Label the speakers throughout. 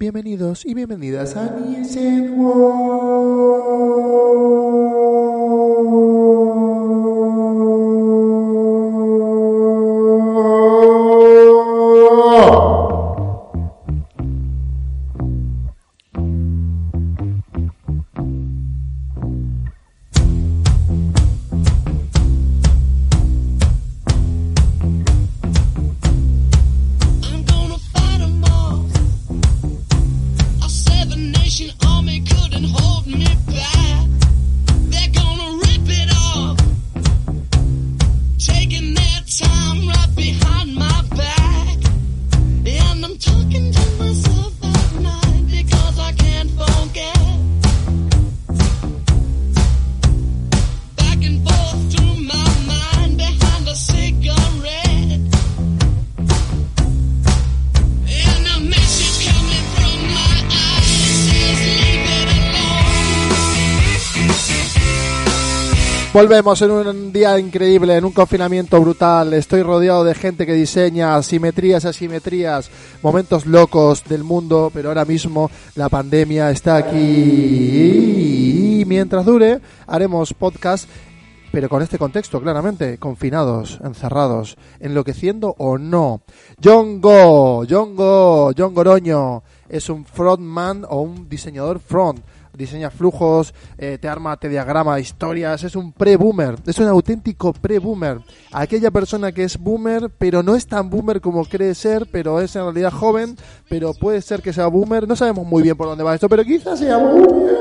Speaker 1: Bienvenidos y bienvenidas a Nielsen World. Volvemos en un día increíble, en un confinamiento brutal. Estoy rodeado de gente que diseña simetrías, asimetrías, momentos locos del mundo, pero ahora mismo la pandemia está aquí. Y mientras dure, haremos podcast, pero con este contexto, claramente, confinados, encerrados, enloqueciendo o no. John Go, John Go, John Goroño, es un frontman o un diseñador front diseña flujos, eh, te arma, te diagrama historias, es un pre-boomer, es un auténtico pre-boomer. Aquella persona que es boomer, pero no es tan boomer como cree ser, pero es en realidad joven, pero puede ser que sea boomer, no sabemos muy bien por dónde va esto, pero quizás sea boomer.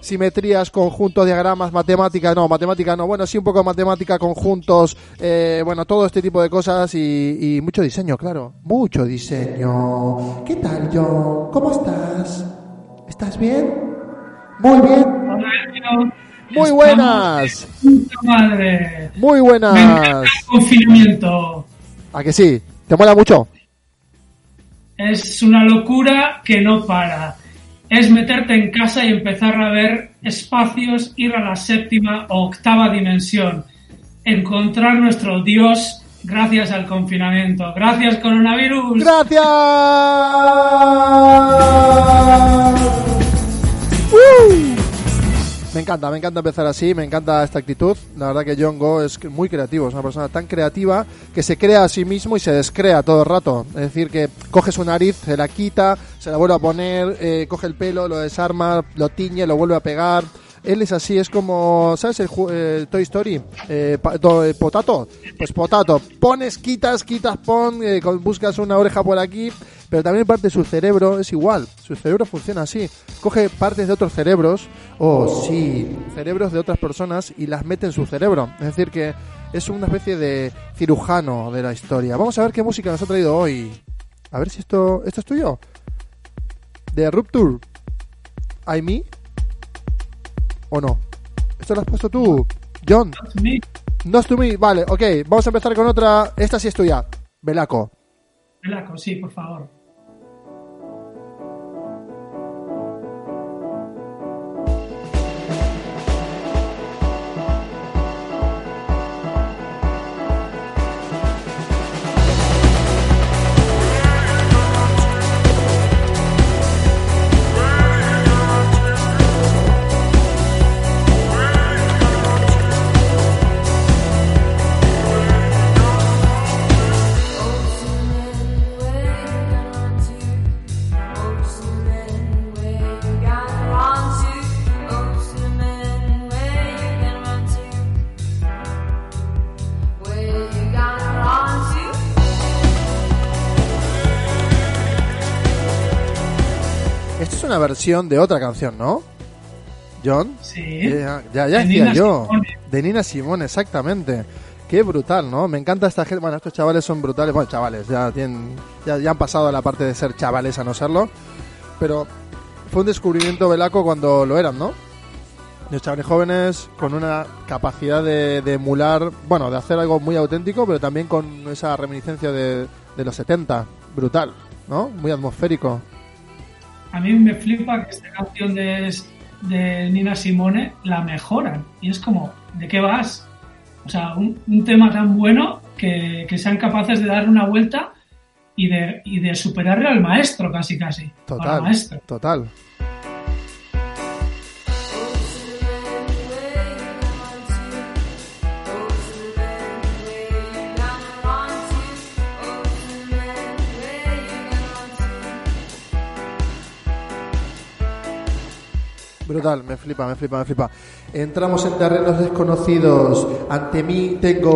Speaker 1: Simetrías, conjuntos, diagramas, matemática, no, matemática no, bueno, sí un poco de matemática, conjuntos, eh, bueno, todo este tipo de cosas y, y mucho diseño, claro, mucho diseño. ¿Qué tal, John? ¿Cómo estás? ¿Estás bien? Muy bien. Muy buenas.
Speaker 2: Puta madre.
Speaker 1: Muy
Speaker 2: Me encanta
Speaker 1: buenas.
Speaker 2: el confinamiento.
Speaker 1: ¿A que sí? ¿Te mola mucho?
Speaker 2: Es una locura que no para. Es meterte en casa y empezar a ver espacios, ir a la séptima o octava dimensión. Encontrar nuestro Dios gracias al confinamiento. Gracias, coronavirus.
Speaker 1: ¡Gracias! ¡Uh! Me encanta, me encanta empezar así, me encanta esta actitud. La verdad que John Go es muy creativo, es una persona tan creativa que se crea a sí mismo y se descrea todo el rato. Es decir, que coge su nariz, se la quita, se la vuelve a poner, eh, coge el pelo, lo desarma, lo tiñe, lo vuelve a pegar. Él es así, es como, ¿sabes el eh, Toy Story? Eh, eh, potato. Pues potato. Pones, quitas, quitas, pon, eh, buscas una oreja por aquí, pero también parte de su cerebro es igual. Su cerebro funciona así. Coge partes de otros cerebros, o sí, cerebros de otras personas y las mete en su cerebro. Es decir, que es una especie de cirujano de la historia. Vamos a ver qué música nos ha traído hoy. A ver si esto, esto es tuyo. De Rupture. ¿I me? ¿O no? ¿Esto lo has puesto tú, John? No es to me. Vale, ok. Vamos a empezar con otra. Esta sí es tuya. Belaco.
Speaker 2: Velaco, sí, por favor.
Speaker 1: Versión de otra canción, ¿no? John.
Speaker 2: Sí.
Speaker 1: Ya, ya, ya
Speaker 2: De
Speaker 1: decía
Speaker 2: Nina
Speaker 1: yo.
Speaker 2: Simone.
Speaker 1: De Nina Simone, exactamente. Qué brutal, ¿no? Me encanta esta gente. Bueno, estos chavales son brutales. Bueno, chavales, ya, tienen, ya, ya han pasado a la parte de ser chavales a no serlo. Pero fue un descubrimiento velaco cuando lo eran, ¿no? Los chavales jóvenes con una capacidad de, de emular, bueno, de hacer algo muy auténtico, pero también con esa reminiscencia de, de los 70. Brutal, ¿no? Muy atmosférico.
Speaker 2: A mí me flipa que esta canción de, de Nina Simone la mejoran. Y es como, ¿de qué vas? O sea, un, un tema tan bueno que, que sean capaces de darle una vuelta y de, y de superarle al maestro casi casi. Al
Speaker 1: Total,
Speaker 2: maestro.
Speaker 1: total. Brutal, me flipa, me flipa, me flipa. Entramos en terrenos desconocidos. Ante mí tengo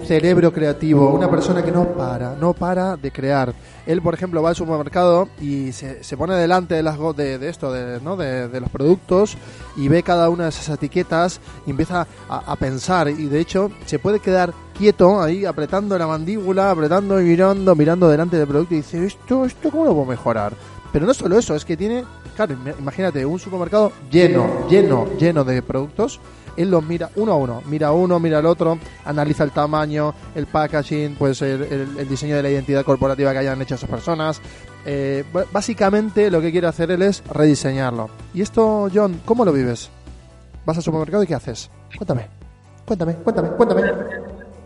Speaker 1: un cerebro creativo, una persona que no para, no para de crear. Él, por ejemplo, va al supermercado y se, se pone delante de, las, de, de esto, de, ¿no? de, de los productos y ve cada una de esas etiquetas y empieza a, a pensar. Y de hecho, se puede quedar quieto ahí, apretando la mandíbula, apretando y mirando, mirando delante del producto y dice, ¿esto, esto cómo lo puedo mejorar? Pero no solo eso, es que tiene, claro, im- imagínate, un supermercado lleno, lleno, lleno de productos. Él los mira uno a uno, mira uno, mira el otro, analiza el tamaño, el packaging, pues el, el- el diseño de la identidad corporativa que hayan hecho esas personas. Eh, básicamente lo que quiere hacer él es rediseñarlo. Y esto, John, ¿cómo lo vives? ¿Vas al supermercado y qué haces? Cuéntame, cuéntame, cuéntame, cuéntame.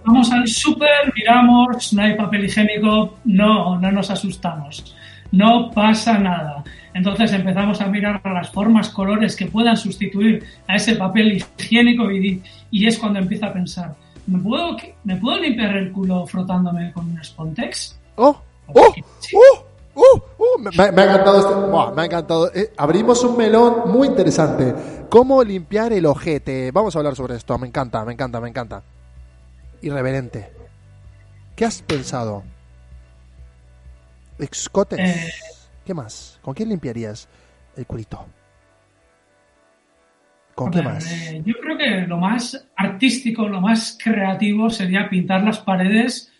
Speaker 2: Vamos al súper, miramos, no hay papel higiénico, no, no nos asustamos, no pasa nada. Entonces empezamos a mirar las formas, colores que puedan sustituir a ese papel higiénico y, y es cuando empiezo a pensar, ¿me puedo, ¿me puedo limpiar el culo frotándome con un Spontex?
Speaker 1: ¡Oh! ¡Oh! ¡Oh! ¡Oh! ¡Oh! Me, me- me ha encantado este. Buah, me ha encantado. Eh, abrimos un melón muy interesante. ¿Cómo limpiar el ojete? Vamos a hablar sobre esto. Me encanta, me encanta, me encanta. Irreverente. ¿Qué has pensado? Escotes.
Speaker 2: Eh.
Speaker 1: ¿Qué más? ¿Con quién limpiarías el culito? ¿Con qué más?
Speaker 2: eh, yo creo que lo más artístico, lo más creativo sería pintar las paredes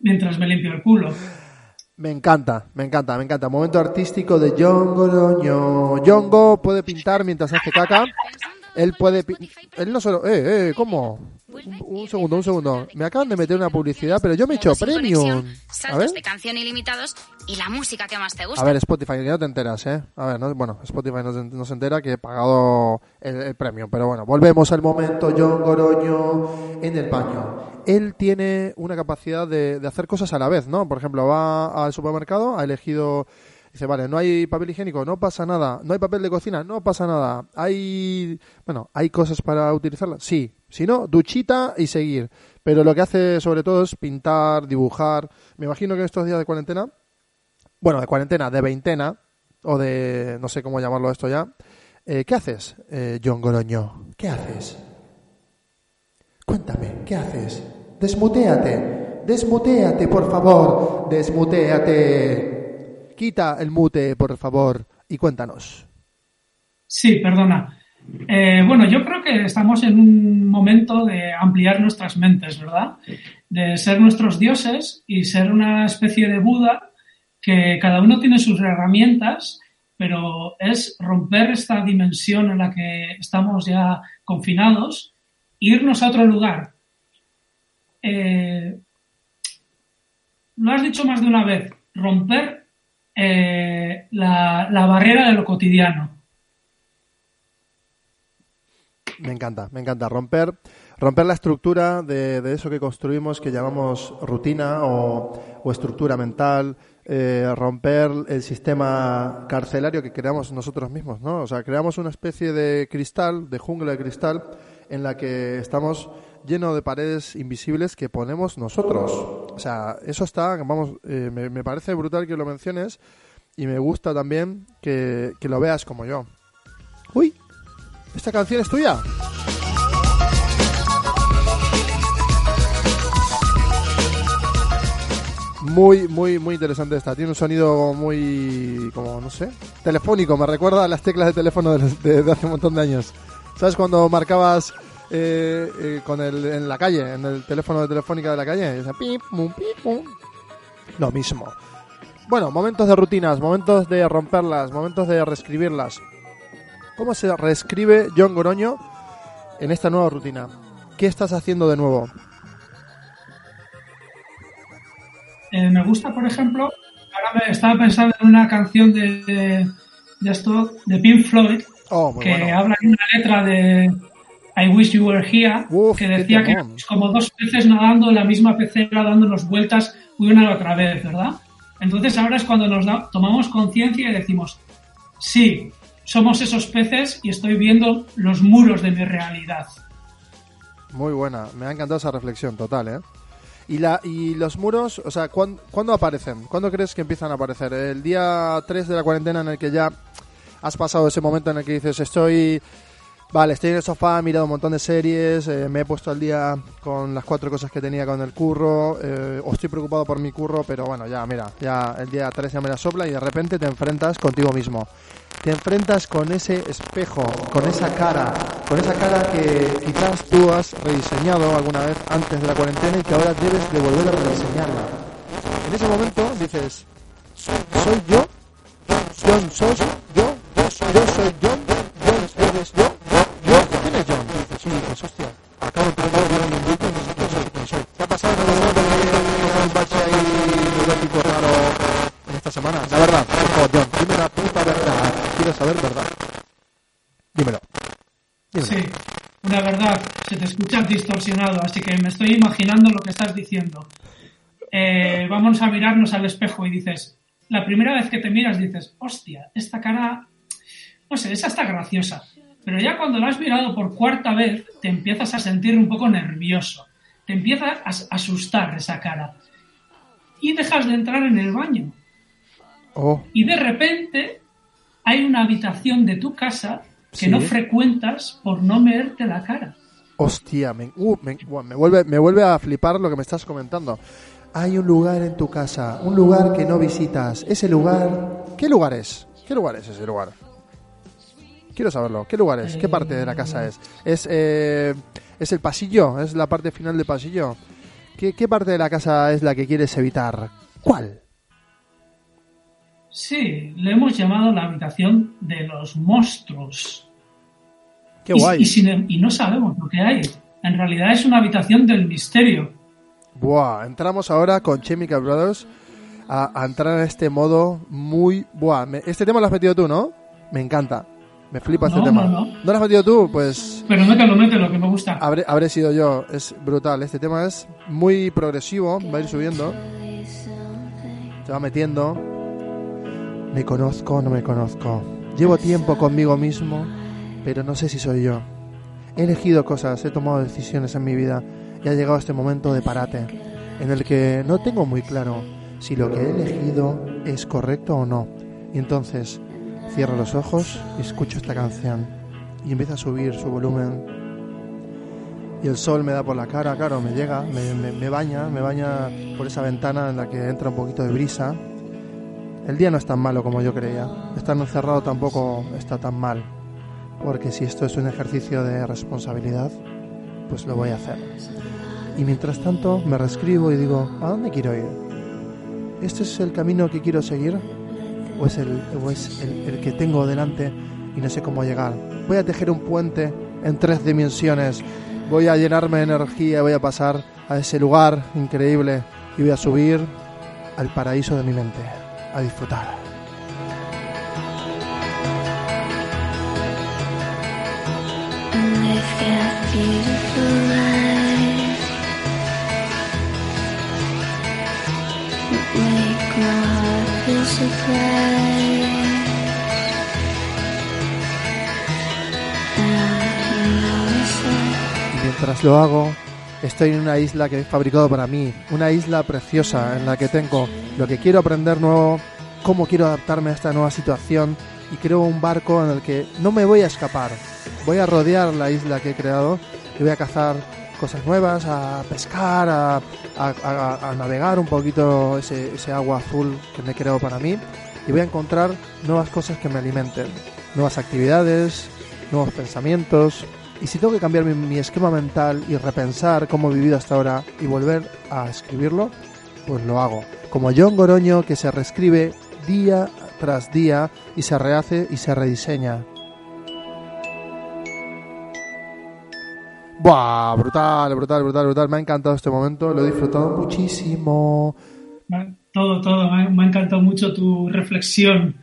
Speaker 2: mientras me limpio el culo.
Speaker 1: Me encanta, me encanta, me encanta. Momento artístico de Yongo Loño. Yongo puede pintar mientras hace caca. Él puede... Él no solo... Eh, eh, ¿cómo? Un, un segundo, un segundo. Me acaban de meter una publicidad, pero yo me he hecho premium. A ver.
Speaker 3: de canción ilimitados y la música que más te gusta.
Speaker 1: A ver, Spotify, que no te enteras, ¿eh? A ver, no- bueno, Spotify no, no se entera que he pagado el, el premio. Pero bueno, volvemos al momento John Goroño en el baño. Él tiene una capacidad de, de hacer cosas a la vez, ¿no? Por ejemplo, va al supermercado, ha elegido... Dice, vale, no hay papel higiénico, no pasa nada. No hay papel de cocina, no pasa nada. Hay, bueno, hay cosas para utilizarlas, sí. Si no, duchita y seguir. Pero lo que hace sobre todo es pintar, dibujar. Me imagino que en estos días de cuarentena bueno, de cuarentena, de veintena, o de no sé cómo llamarlo esto ya. Eh, ¿Qué haces, eh, John Goroño? ¿Qué haces? Cuéntame, ¿qué haces? Desmuteate, desmuteate, por favor, desmuteate. Quita el mute, por favor, y cuéntanos.
Speaker 2: Sí, perdona. Eh, bueno, yo creo que estamos en un momento de ampliar nuestras mentes, ¿verdad? De ser nuestros dioses y ser una especie de Buda que cada uno tiene sus herramientas, pero es romper esta dimensión en la que estamos ya confinados, irnos a otro lugar. Eh, lo has dicho más de una vez, romper eh, la, la barrera de lo cotidiano.
Speaker 1: Me encanta, me encanta romper, romper la estructura de, de eso que construimos, que llamamos rutina o, o estructura mental, eh, romper el sistema carcelario que creamos nosotros mismos, ¿no? O sea, creamos una especie de cristal, de jungla de cristal, en la que estamos lleno de paredes invisibles que ponemos nosotros. O sea, eso está, vamos, eh, me, me parece brutal que lo menciones y me gusta también que, que lo veas como yo. Uy, ¿Esta canción es tuya? Muy, muy, muy interesante esta. Tiene un sonido muy, como, no sé, telefónico. Me recuerda a las teclas de teléfono de, de- de hace un montón de años. ¿Sabes cuando marcabas eh, eh, con el, en la calle, en el teléfono de telefónica de la calle. Y dice, pip, pum, pip, pum. Lo mismo. Bueno, momentos de rutinas, momentos de romperlas, momentos de reescribirlas. ¿Cómo se reescribe John Goroño en esta nueva rutina? ¿Qué estás haciendo de nuevo?
Speaker 2: Eh, me gusta, por ejemplo, ahora me estaba pensando en una canción de, de, de esto, de Pink Floyd,
Speaker 1: Oh,
Speaker 2: que
Speaker 1: bueno.
Speaker 2: habla en una letra de I Wish You Were Here,
Speaker 1: Uf,
Speaker 2: que decía que es como dos peces nadando en la misma pecera, dándonos vueltas una y otra vez, ¿verdad? Entonces ahora es cuando nos da- tomamos conciencia y decimos, sí, somos esos peces y estoy viendo los muros de mi realidad.
Speaker 1: Muy buena, me ha encantado esa reflexión, total, ¿eh? Y, la, y los muros, o sea, ¿cuán- ¿cuándo aparecen? ¿Cuándo crees que empiezan a aparecer? ¿El día 3 de la cuarentena en el que ya has pasado ese momento en el que dices, estoy... Vale, estoy en el sofá, he mirado un montón de series, eh, me he puesto al día con las cuatro cosas que tenía con el curro, eh, o estoy preocupado por mi curro, pero bueno, ya, mira, ya el día 3 ya me la sopla y de repente te enfrentas contigo mismo. Te enfrentas con ese espejo, con esa cara, con esa cara que quizás tú has rediseñado alguna vez antes de la cuarentena y que ahora debes de volver a rediseñarla. En ese momento dices, ¿soy yo? ¿John sos yo? ¿Yo soy John? ¿John eres? ¿Yo? ¿Quién es John? Dices, sí, dices, hostia, acabo de a mirar un grupo y no sé quién soy, quién soy. ¿Te ha pasado? ¿Te ha pasado que tocas un bache ahí raro en esta semana? La verdad, por John, dime la puta verdad. Quiero saber verdad. Dímelo. Dímelo.
Speaker 2: Sí, una verdad, se te escucha distorsionado, así que me estoy imaginando lo que estás diciendo. Eh, vamos a mirarnos al espejo y dices, la primera vez que te miras dices, hostia, esta cara, no sé, esa está graciosa. Pero ya cuando la has mirado por cuarta vez, te empiezas a sentir un poco nervioso. Te empieza a as- asustar esa cara. Y dejas de entrar en el baño.
Speaker 1: Oh,
Speaker 2: Y de repente hay una habitación de tu casa que
Speaker 1: Sí.
Speaker 2: no frecuentas por no verte la cara.
Speaker 1: hostia, me, uh, me, me vuelve, me vuelve a flipar lo que me estás comentando. Hay un lugar en tu casa, un lugar que no visitas. Ese lugar, ¿qué lugar es? ¿Qué lugar es ese lugar? Quiero saberlo. ¿Qué lugar es? ¿Qué parte de la casa es? ¿Es, eh, ¿es el pasillo? ¿Es la parte final del pasillo? ¿Qué, ¿Qué parte de la casa es la que quieres evitar? ¿Cuál?
Speaker 2: Sí, le hemos llamado la habitación de los monstruos.
Speaker 1: Qué
Speaker 2: Y-
Speaker 1: guay.
Speaker 2: Y, sin- y no sabemos lo que hay. En realidad es una habitación del misterio.
Speaker 1: Buah, entramos ahora con Chemical Brothers a, a entrar en este modo muy... Buah, me- este tema lo has metido tú, ¿no? Me encanta. Me flipa este
Speaker 2: No,
Speaker 1: tema.
Speaker 2: no, no.
Speaker 1: lo has metido tú? Pues
Speaker 2: Pero mételo, mételo, que me gusta.
Speaker 1: habré, habré sido yo. Es brutal. Este tema es muy progresivo. Va a ir subiendo. Se va metiendo. Me conozco, no me conozco. Llevo tiempo conmigo mismo, pero no sé si soy yo. He elegido cosas, he tomado decisiones en mi vida y ha llegado este momento de parate, en el que no tengo muy claro si lo que he elegido es correcto o no. Y entonces cierro los ojos y escucho esta canción y empieza a subir su volumen. Y el sol me da por la cara, claro, me llega, me, me- me baña, me baña por esa ventana en la que entra un poquito de brisa. El día no es tan malo como yo creía. Estar encerrado tampoco está tan mal. Porque si esto es un ejercicio de responsabilidad, pues lo voy a hacer. Y mientras tanto me reescribo y digo, ¿a dónde quiero ir? ¿Este es el camino que quiero seguir? ¿O es, el, o es el, que tengo delante y no sé cómo llegar? Voy a tejer un puente en tres dimensiones. Voy a llenarme de energía, voy a pasar a ese lugar increíble y voy a subir al paraíso de mi mente, a disfrutar. Mientras lo hago, estoy en una isla que he fabricado para mí, una isla preciosa en la que tengo lo que quiero aprender nuevo, cómo quiero adaptarme a esta nueva situación y creo un barco en el que no me voy a escapar. Voy a rodear la isla que he creado y voy a cazar cosas nuevas, a pescar, a, navegar un poquito ese, agua azul que me he creado para mí y voy a encontrar nuevas cosas que me alimenten, nuevas actividades, nuevos pensamientos Y si tengo que cambiar mi, mi esquema mental y repensar cómo he vivido hasta ahora y volver a escribirlo, pues lo hago. Como John Goroño que se reescribe día tras día y se rehace y se rediseña. Buah, brutal, brutal, brutal, brutal. Me ha encantado este momento, lo he disfrutado muchísimo.
Speaker 2: Todo, todo. Me ha, me ha encantado mucho tu reflexión.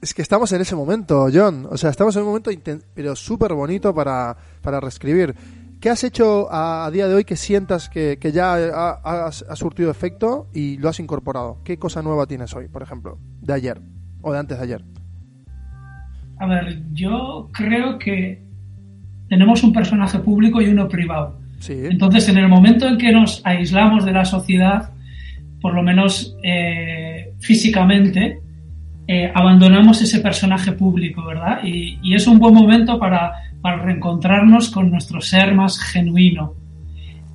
Speaker 1: Es que estamos en ese momento, John. O sea, estamos en un momento pero súper bonito para, para reescribir. ¿Qué has hecho a, a día de hoy que sientas que, que ya ha, ha- ha surtido efecto y lo has incorporado? ¿Qué cosa nueva tienes hoy, por ejemplo? De ayer o de antes de ayer.
Speaker 2: A ver, yo creo que tenemos un personaje público y uno privado.
Speaker 1: Sí.
Speaker 2: Entonces, en el momento en que nos aislamos de la sociedad, por lo menos eh, físicamente, eh, abandonamos ese personaje público, ¿verdad? Y, y es un buen momento para, para reencontrarnos con nuestro ser más genuino.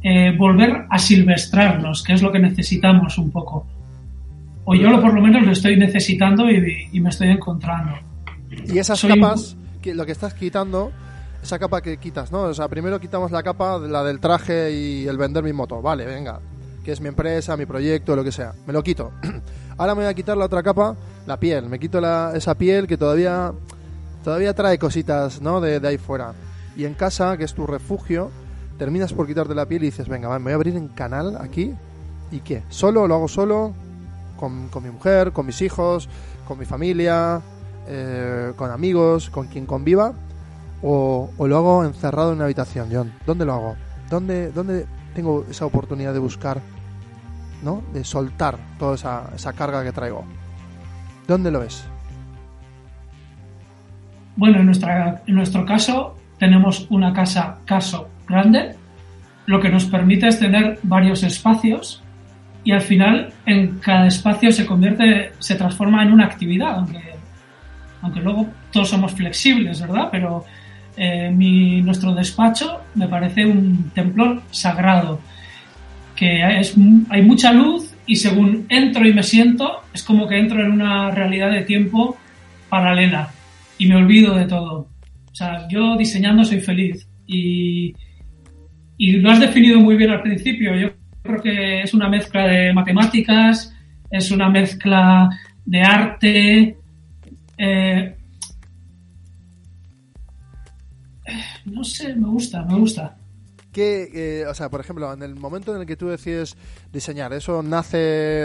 Speaker 2: Eh, volver a silvestrarnos, que es lo que necesitamos un poco. O yo lo, por lo menos lo estoy necesitando y, y me estoy encontrando.
Speaker 1: Y esas
Speaker 2: Soy
Speaker 1: capas, que lo que estás quitando, esa capa que quitas, ¿no? O sea, primero quitamos la capa, la del traje y el vender mi moto. Vale, venga, que es mi empresa, mi proyecto, lo que sea. Me lo quito. Ahora me voy a quitar la otra capa, la piel. Me quito la, esa piel que todavía, todavía trae cositas, ¿no? De, de ahí fuera. Y en casa, que es tu refugio, terminas por quitarte la piel y dices, venga, va, me voy a abrir en canal aquí. ¿Y qué? ¿Solo? ¿Lo hago solo? Con, con mi mujer, con mis hijos, con mi familia, eh, con amigos, con quien conviva, o, lo hago encerrado en una habitación, John. ¿Dónde lo hago? ¿Dónde, dónde tengo esa oportunidad de buscar, ¿no? De soltar toda esa, carga que traigo. ¿Dónde lo ves?
Speaker 2: Bueno, en, en nuestro caso tenemos una casa caso grande, lo que nos permite es tener varios espacios y al final en cada espacio se convierte, se transforma en una actividad, aunque, aunque luego todos somos flexibles, ¿verdad? Pero eh, mi, nuestro despacho me parece un templo sagrado, que es, hay mucha luz y según entro y me siento, es como que entro en una realidad de tiempo paralela y me olvido de todo. O sea, yo diseñando soy feliz y, y lo has definido muy bien al principio. Yo creo que es una mezcla de matemáticas, es una mezcla de arte. eh, no sé, me gusta, me gusta.
Speaker 1: Que, eh, o sea, por ejemplo, en el momento en el que tú decides diseñar, ¿eso nace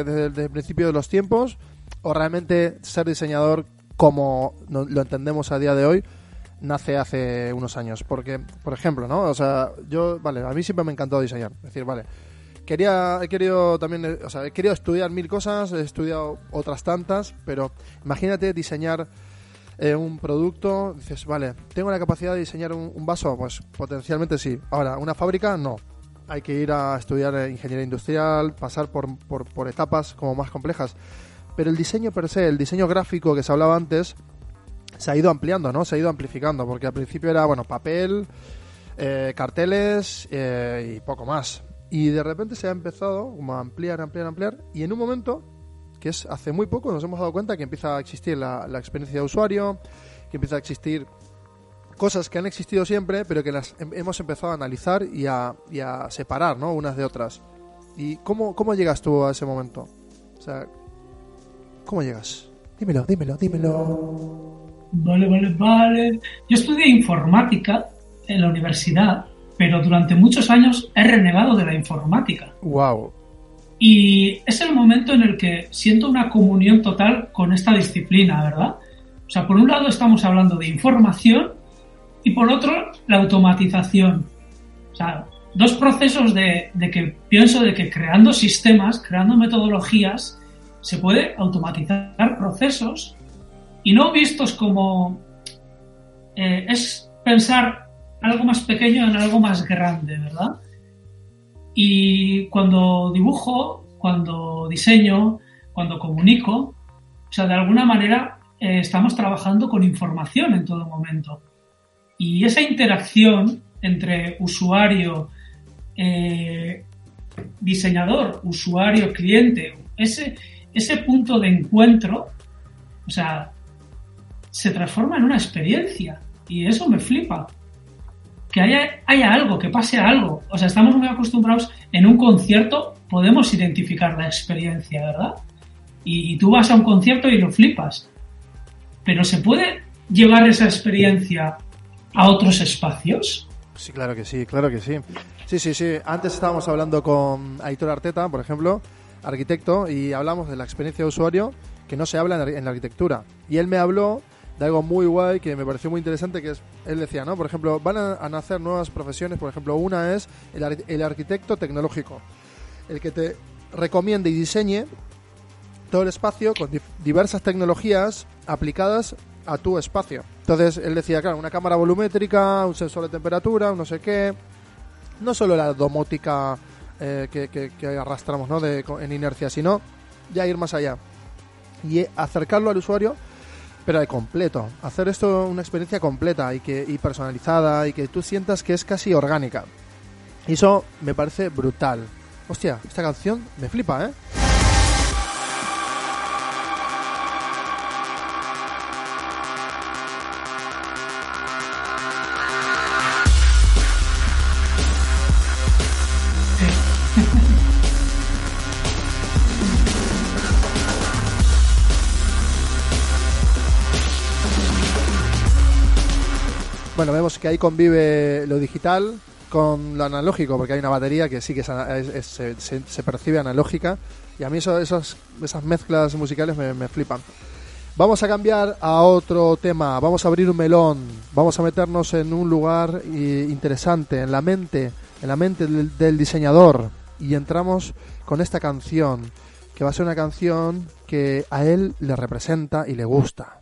Speaker 1: desde, el- principio de los tiempos? ¿O realmente ser diseñador, como lo entendemos a día de hoy, nace hace unos años? Porque, por ejemplo, ¿no? O sea, yo, vale, a mí siempre me ha encantado diseñar. Es decir, vale, quería, he querido también, eh, o sea, he querido estudiar mil cosas, he estudiado otras tantas, pero imagínate diseñar eh, un producto, dices, vale, ¿tengo la capacidad de diseñar un, vaso? Pues potencialmente sí. Ahora, ¿una fábrica? No. Hay que ir a estudiar eh, ingeniería industrial, pasar por, por, etapas como más complejas. Pero el diseño per se, el diseño gráfico que se hablaba antes, se ha ido ampliando, ¿no? Se ha ido amplificando, porque al principio era, bueno, papel, eh, carteles y poco más. Y de repente se ha empezado como a ampliar, ampliar, ampliar, y en un momento que es hace muy poco nos hemos dado cuenta que empieza a existir la, la experiencia de usuario, que empieza a existir cosas que han existido siempre, pero que las hem- hemos empezado a analizar y a, y a separar, ¿no? Unas de otras. ¿Y cómo, cómo llegas tú a ese momento? O sea, ¿cómo llegas? Dímelo, dímelo, dímelo.
Speaker 2: Vale, vale, vale. Yo estudié informática en la universidad, pero durante muchos años he renegado de la informática.
Speaker 1: Wow.
Speaker 2: Y es el momento en el que siento una comunión total con esta disciplina, ¿verdad? O sea, por un lado estamos hablando de información y por otro la automatización. O sea, dos procesos de, de que pienso de que creando sistemas, creando metodologías, se puede automatizar procesos y no vistos como eh, es pensar algo más pequeño en algo más grande, ¿verdad? Y cuando dibujo, cuando diseño, cuando comunico, o sea, de alguna manera eh, estamos trabajando con información en todo momento. Y esa interacción entre usuario, eh, diseñador, usuario, cliente, ese, ese punto de encuentro, o sea, se transforma en una experiencia. Y eso me flipa. Que haya, haya algo, que pase algo. O sea, estamos muy acostumbrados en un concierto, podemos identificar la experiencia, ¿verdad? Y, y tú vas a un concierto y lo flipas. Pero ¿se puede llevar esa experiencia a otros espacios?
Speaker 1: Sí, claro que sí, claro que sí. Sí, sí, sí. Antes estábamos hablando con Aitor Arteta, por ejemplo, arquitecto, y hablamos de la experiencia de usuario que no se habla en la- en la arquitectura. Y él me habló de algo muy guay que me pareció muy interesante, que es, él decía, ¿no? Por ejemplo, van a, nacer nuevas profesiones, por ejemplo, una es el, ar- el arquitecto tecnológico, el que te recomiende y diseñe todo el espacio con diversas tecnologías aplicadas a tu espacio. Entonces, él decía, claro, una cámara volumétrica, un sensor de temperatura, un no sé qué, no solo la domótica eh, que, que- que arrastramos ¿no? de, en inercia, sino ya ir más allá y acercarlo al usuario, pero al completo. Hacer esto una experiencia completa y, que, y personalizada y que tú sientas que es casi orgánica. Y eso me parece brutal. Hostia, esta canción me flipa, ¿eh? Bueno, vemos que ahí convive lo digital con lo analógico, porque hay una batería que sí que es es- es- se, se- percibe analógica. Y a mí eso, esas, mezclas musicales me, flipan. Vamos a cambiar a otro tema, vamos a abrir un melón, vamos a meternos en un lugar eh, interesante, en la mente, en la mente del diseñador. Y entramos con esta canción, que va a ser una canción que a él le representa y le gusta.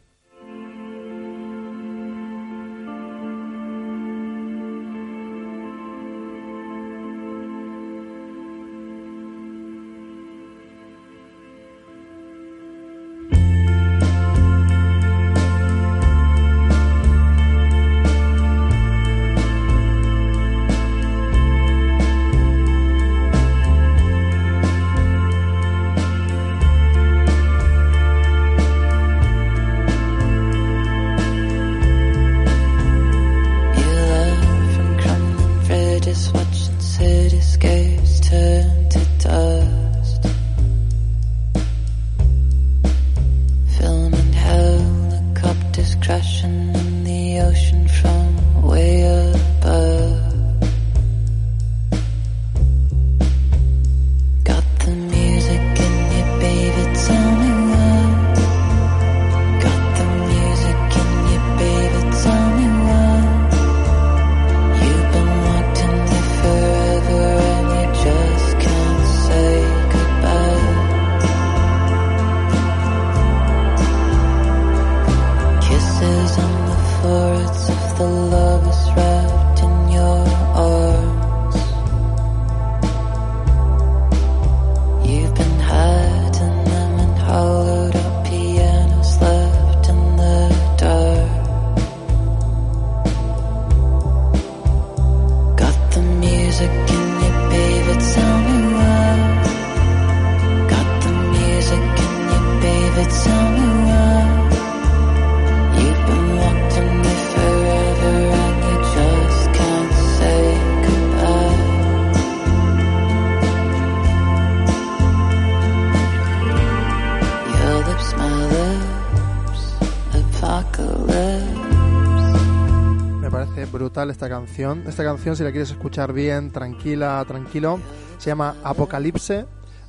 Speaker 1: Brutal esta canción. Esta canción, si la quieres escuchar bien, tranquila, tranquilo, se llama Apocalipse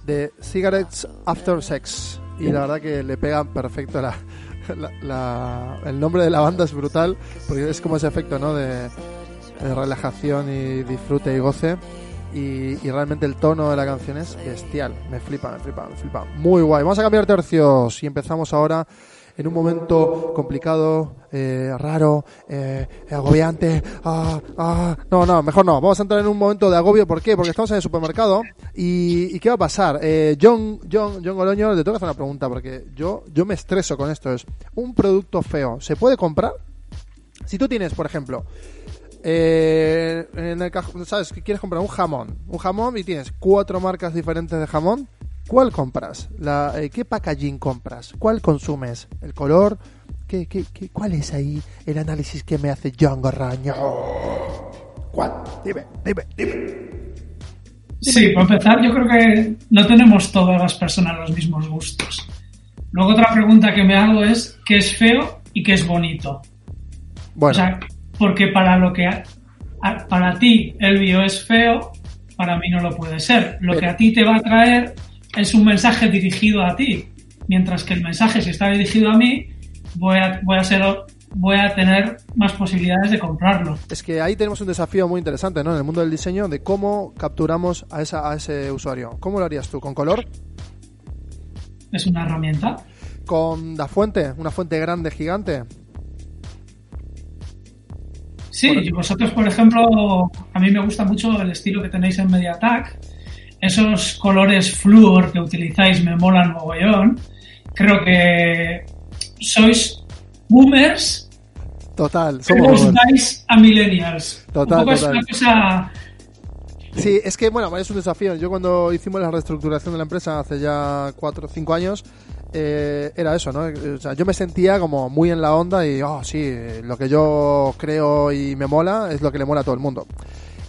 Speaker 1: de Cigarettes After Sex. Y la verdad que le pega perfecto la, la- la- el nombre de la banda es brutal, porque es como ese efecto ¿no? de, de relajación y disfrute y goce. Y, y realmente el tono de la canción es bestial. Me flipa, me flipa, me flipa. Muy guay. Vamos a cambiar tercios y empezamos ahora en un momento complicado, eh, raro, eh, agobiante. Ah, ah. No, no, mejor no. Vamos a entrar en un momento de agobio. ¿Por qué? Porque estamos en el supermercado. ¿Y, y qué va a pasar? Eh, John, John, John Goloño, le tengo hacer una pregunta porque yo, yo me estreso con esto. Es un producto feo. ¿Se puede comprar? Si tú tienes, por ejemplo, eh, en el cajón, sabes que quieres comprar un jamón, un jamón y tienes cuatro marcas diferentes de jamón, ¿cuál compras? La, eh, ¿Qué packaging compras? ¿Cuál consumes? ¿El color? ¿Qué, qué, qué- cuál es ahí el análisis que me hace John Gorraño? ¿Cuál? Dime, dime, dime.
Speaker 2: Sí, para empezar, yo creo que no tenemos todas las personas los mismos gustos. Luego otra pregunta que me hago es qué es feo y qué es bonito.
Speaker 1: Bueno,
Speaker 2: O sea, porque para lo que a- a- para ti el bio es feo, para mí no lo puede ser. Lo
Speaker 1: Pero-
Speaker 2: que a ti te va a traer es un mensaje dirigido a ti, mientras que el mensaje si está dirigido a mí, voy a voy a ser voy a tener más posibilidades de comprarlo.
Speaker 1: es que ahí tenemos un desafío muy interesante, ¿no? En el mundo del diseño, de cómo capturamos a, esa, a ese usuario. ¿Cómo lo harías tú? ¿Con color?
Speaker 2: Es una herramienta.
Speaker 1: ¿Con la fuente? ¿Una fuente grande, gigante?
Speaker 2: Sí,
Speaker 1: Por-
Speaker 2: y vosotros, por ejemplo, a mí me gusta mucho el estilo que tenéis en MediaTek. Esos colores flúor que utilizáis me molan mogollón. Creo que sois boomers
Speaker 1: Total,
Speaker 2: que
Speaker 1: somos...
Speaker 2: os dais a millennials.
Speaker 1: Total,
Speaker 2: Un poco
Speaker 1: total.
Speaker 2: es una cosa...
Speaker 1: Sí, es que, bueno, es un desafío. Yo cuando hicimos la reestructuración de la empresa hace ya cuatro o cinco años, eh, era eso, ¿no? O sea, yo me sentía como muy en la onda y, oh, sí, lo que yo creo y me mola es lo que le mola a todo el mundo.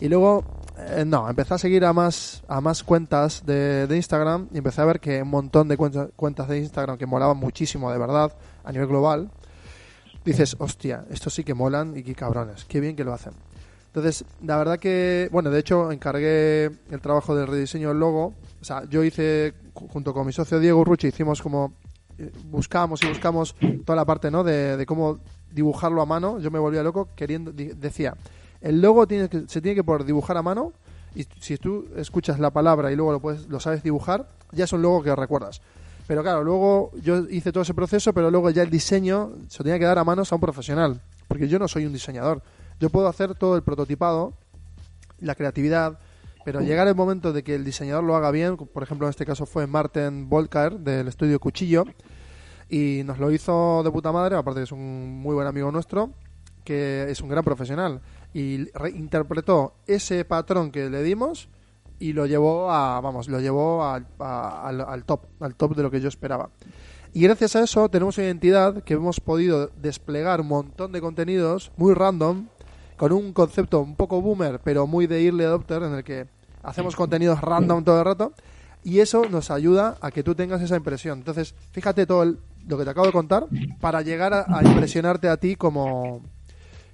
Speaker 1: Y luego, eh, no, empecé a seguir a más, a más cuentas de, de Instagram y empecé a ver que un montón de cuentas, cuentas de Instagram que molaban muchísimo, de verdad, a nivel global, dices, hostia, estos sí que molan y qué cabrones, qué bien que lo hacen. Entonces, la verdad que, bueno, de hecho, encargué el trabajo del rediseño del logo. O sea, yo hice, ju- junto con mi socio Diego Rucci, hicimos como, eh, buscamos y buscamos toda la parte, ¿no? De, de cómo dibujarlo a mano. Yo me volvía loco queriendo, decía, el logo tiene que, se tiene que poder dibujar a mano y si tú escuchas la palabra y luego lo, puedes, lo sabes dibujar, ya es un logo que recuerdas. Pero claro, luego yo hice todo ese proceso, pero luego ya el diseño se tenía que dar a manos a un profesional, porque yo no soy un diseñador. Yo puedo hacer todo el prototipado, la creatividad, pero llegar el momento de que el diseñador lo haga bien, por ejemplo en este caso fue Martin Volker del estudio Cuchillo, y nos lo hizo de puta madre, aparte que es un muy buen amigo nuestro, que es un gran profesional, y reinterpretó ese patrón que le dimos y lo llevó a, vamos, lo llevó al, a- al, al top, al top de lo que yo esperaba. Y gracias a eso tenemos una identidad que hemos podido desplegar un montón de contenidos muy random, con un concepto un poco boomer, pero muy de early adopter, en el que hacemos contenidos random todo el rato, y eso nos ayuda a que tú tengas esa impresión. Entonces, fíjate todo el- lo que te acabo de contar para llegar a, a impresionarte a ti como,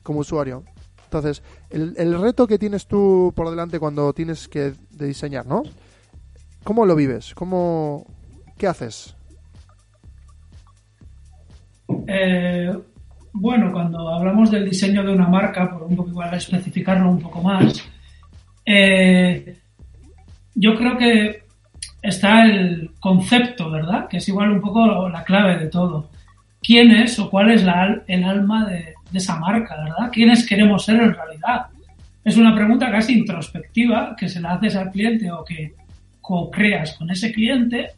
Speaker 1: como usuario. Entonces, el, reto que tienes tú por delante cuando tienes que de diseñar, ¿no? ¿Cómo lo vives? ¿Cómo, ¿Qué haces?
Speaker 2: Eh, bueno, cuando hablamos del diseño de una marca, por un poco igual especificarlo un poco más, eh, yo creo que está el concepto, ¿verdad? Que es igual un poco la clave de todo. ¿Quién es o cuál es la, el alma de, de esa marca, ¿verdad? ¿Quiénes queremos ser en realidad? Es una pregunta casi introspectiva que se la haces al cliente o que co-creas con ese cliente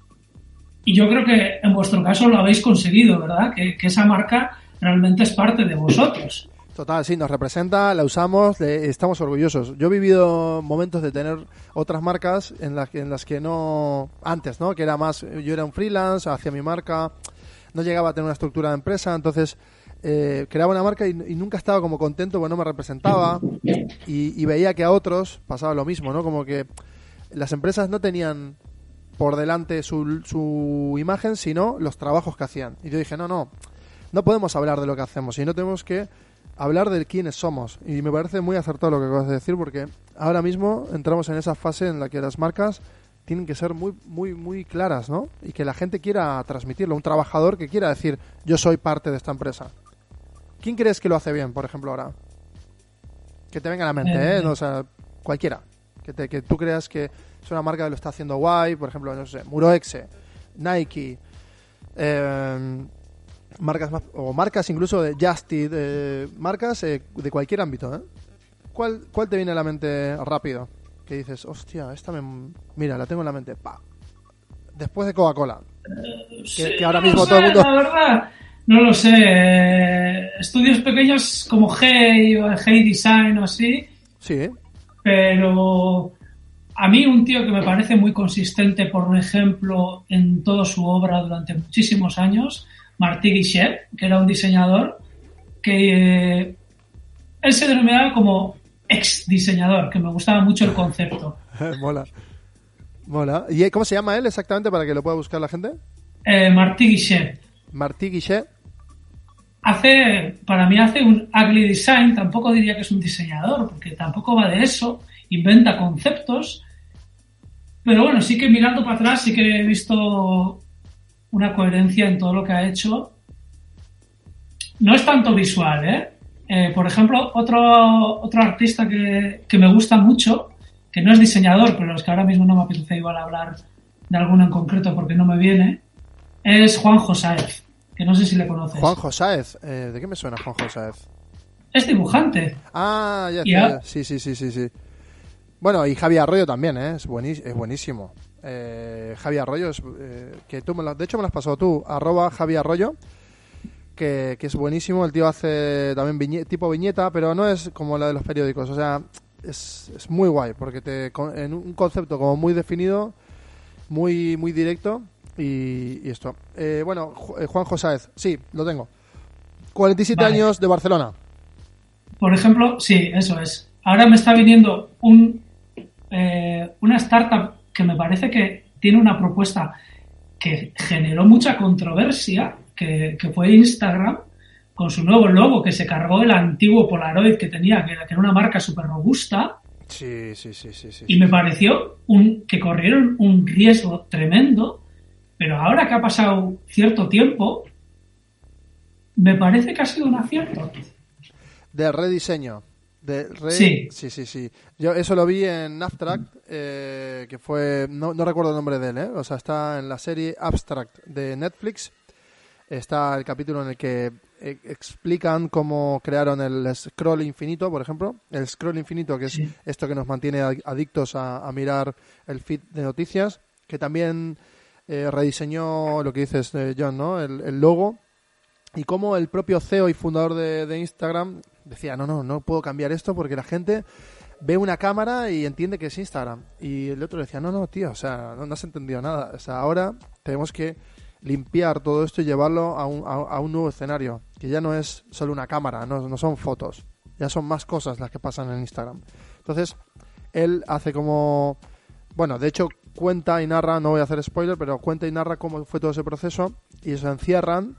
Speaker 2: y yo creo que en vuestro caso lo habéis conseguido, ¿verdad? Que, que esa marca realmente es parte de vosotros.
Speaker 1: Total, sí, nos representa, la usamos, le- estamos orgullosos. Yo he vivido momentos de tener otras marcas en las en las que no, antes, ¿no? Que era más, yo era un freelance, hacía mi marca, no llegaba a tener una estructura de empresa, entonces eh, creaba una marca y, nunca estaba como contento porque no me representaba y, y veía que a otros pasaba lo mismo, ¿no? Como que las empresas no tenían por delante su, su imagen, sino los trabajos que hacían. Y yo dije, no, no, no podemos hablar de lo que hacemos, sino tenemos que hablar de quiénes somos. Y me parece muy acertado lo que acabas de decir, porque ahora mismo entramos en esa fase en la que las marcas tienen que ser muy, muy, muy claras, ¿no? Y que la gente quiera transmitirlo, un trabajador que quiera decir, yo soy parte de esta empresa. ¿Quién crees que lo hace bien, por ejemplo, ahora? Que te venga a la mente, ¿eh?
Speaker 2: Eh.
Speaker 1: No, o sea, cualquiera. Que, te- que tú creas que es una marca que lo está haciendo guay, por ejemplo, no sé, Muroexe, Nike, eh, marcas más, o marcas incluso de Justit, eh, marcas eh, de cualquier ámbito, ¿eh? ¿Cuál, ¿Cuál te viene a la mente rápido? Que dices, hostia, esta me... Mira, la tengo en la mente, pa. Después de Coca-Cola. Que, que ahora
Speaker 2: No
Speaker 1: mismo todo el mundo...
Speaker 2: La verdad, no lo sé. Eh, Estudios pequeños como Hey o Hey Design o así,
Speaker 1: Sí, ¿eh?
Speaker 2: pero a mí un tío que me parece muy consistente, por ejemplo, en toda su obra durante muchísimos años, Martí Guichet, que era un diseñador que eh, él se denominaba como ex diseñador, que me gustaba mucho el concepto.
Speaker 1: Mola. Mola. ¿Y cómo se llama él exactamente para que lo pueda buscar la gente?
Speaker 2: Eh, Martí Guichet.
Speaker 1: Martí Guichet.
Speaker 2: Hace, para mí hace un ugly design, tampoco diría que es un diseñador, porque tampoco va de eso, inventa conceptos, pero bueno, sí que mirando para atrás sí que he visto una coherencia en todo lo que ha hecho. No es tanto visual, ¿eh? Eh, por ejemplo, otro, otro artista que, que me gusta mucho, que no es diseñador, pero es que ahora mismo no me apetece igual hablar de alguno en concreto porque no me viene, es Juan Josáez, que no sé si le conoces.
Speaker 1: Juan Josáez. Eh, ¿De qué me suena Juan Josáez?
Speaker 2: Es dibujante.
Speaker 1: Ah, ya,
Speaker 2: Ya.
Speaker 1: ya. Sí, sí, sí, sí, sí. Bueno, y Javi Arroyo también, ¿eh? Es, buenísimo. Eh, Javi Arroyo, es, eh, que tú me lo- de hecho me lo has pasado tú, arroba Javi Arroyo, que, que es buenísimo. El tío hace también viñe- tipo viñeta, pero no es como la de los periódicos. O sea, es, es muy guay, porque te en un concepto como muy definido, muy, muy directo. Y, y esto. Eh, bueno, eh, Juan Josáez, sí, lo tengo. 47
Speaker 2: Vale.
Speaker 1: años de Barcelona.
Speaker 2: Por ejemplo, sí, eso es. Ahora me está viniendo un, eh, una startup que me parece que tiene una propuesta que generó mucha controversia, que, que fue Instagram, con su nuevo logo, que se cargó el antiguo Polaroid que tenía, que era, que era una marca súper robusta,
Speaker 1: Sí, sí, sí, sí. sí.
Speaker 2: y me pareció un, que corrieron un riesgo tremendo, pero ahora que ha pasado cierto tiempo, me parece que ha sido un acierto.
Speaker 1: De rediseño. De re...
Speaker 2: Sí.
Speaker 1: sí, sí, sí. Yo eso lo vi en Abstract, eh, que fue, no, no recuerdo el nombre de él, ¿eh? o sea, está en la serie Abstract de Netflix. Está el capítulo en el que eh, explican cómo crearon el scroll infinito, por ejemplo. El scroll infinito, que es
Speaker 2: Sí.
Speaker 1: esto que nos mantiene ad- adictos a, a mirar el feed de noticias, que también eh, rediseñó lo que dices, eh, John, ¿no? El, logo y cómo el propio CEO y fundador de, de Instagram decía, no, no, no puedo cambiar esto porque la gente ve una cámara y entiende que es Instagram. Y el otro decía, no, no, tío, o sea, no, no has entendido nada. Ahora tenemos que limpiar todo esto y llevarlo a un, a, a un nuevo escenario, que ya no es solo una cámara, no, no son fotos, ya son más cosas las que pasan en Instagram. Entonces, él hace como... Bueno, de hecho cuenta y narra, no voy a hacer spoiler, pero cuenta y narra cómo fue todo ese proceso y se encierran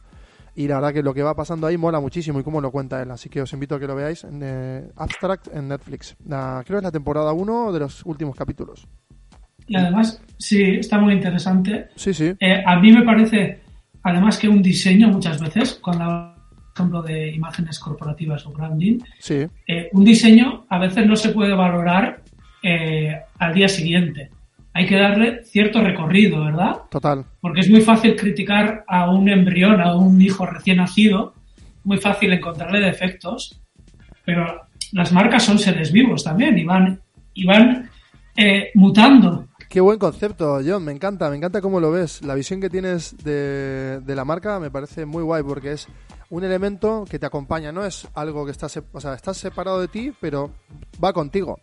Speaker 1: y la verdad que lo que va pasando ahí mola muchísimo y cómo lo cuenta él. Así que os invito a que lo veáis en eh, Abstract en Netflix. La- creo que es la temporada 1 de los últimos capítulos.
Speaker 2: Y además, sí, está muy interesante.
Speaker 1: Sí, sí.
Speaker 2: Eh, a mí me parece, además, que un diseño muchas veces, cuando hablamos, por ejemplo, de imágenes corporativas o branding,
Speaker 1: Sí,
Speaker 2: eh, un diseño a veces no se puede valorar eh, al día siguiente. Hay que darle cierto recorrido, ¿verdad?
Speaker 1: total.
Speaker 2: Porque es muy fácil criticar a un embrión, a un hijo recién nacido, muy fácil encontrarle defectos, pero las marcas son seres vivos también y van, y van eh, mutando.
Speaker 1: Qué buen concepto, John. Me encanta, me encanta cómo lo ves. La visión que tienes de, de la marca me parece muy guay porque es un elemento que te acompaña. No es algo que estás, o sea, estás separado de ti, pero va contigo.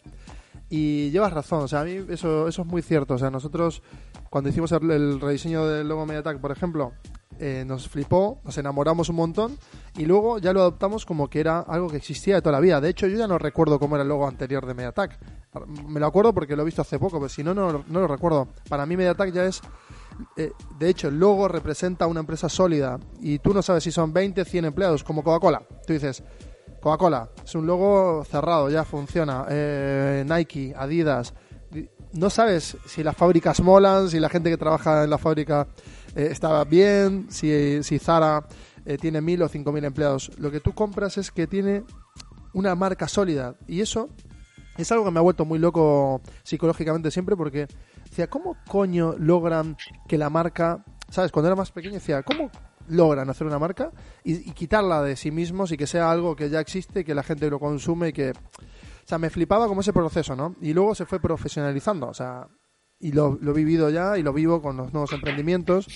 Speaker 1: Y llevas razón, o sea, a mí eso, eso es muy cierto. O sea, nosotros cuando hicimos el, rediseño del logo MediaTek, por ejemplo, eh, nos flipó, nos enamoramos un montón y luego ya lo adoptamos como que era algo que existía de toda la vida. De hecho, yo ya no recuerdo cómo era el logo anterior de MediaTek. Me lo acuerdo porque lo he visto hace poco, pero si no, no, no lo recuerdo. Para mí MediaTek ya es... eh, de hecho, el logo representa una empresa sólida y tú no sabes si son 20, 100 empleados, como Coca-Cola. Tú dices, Coca-Cola, es un logo cerrado, ya funciona. Eh, Nike, Adidas. No sabes si las fábricas molan, si la gente que trabaja en la fábrica eh, está bien, si, si Zara eh, tiene mil o cinco mil empleados. Lo que tú compras es que tiene una marca sólida. Y eso es algo que me ha vuelto muy loco psicológicamente siempre porque decía, ¿cómo coño logran que la marca, sabes, cuando era más pequeño decía, ¿cómo logran hacer una marca y, quitarla de sí mismos y que sea algo que ya existe, que la gente lo consume y que... O sea, me flipaba como ese proceso, ¿no? Y luego se fue profesionalizando, o sea, y lo, lo he vivido ya y lo vivo con los nuevos emprendimientos,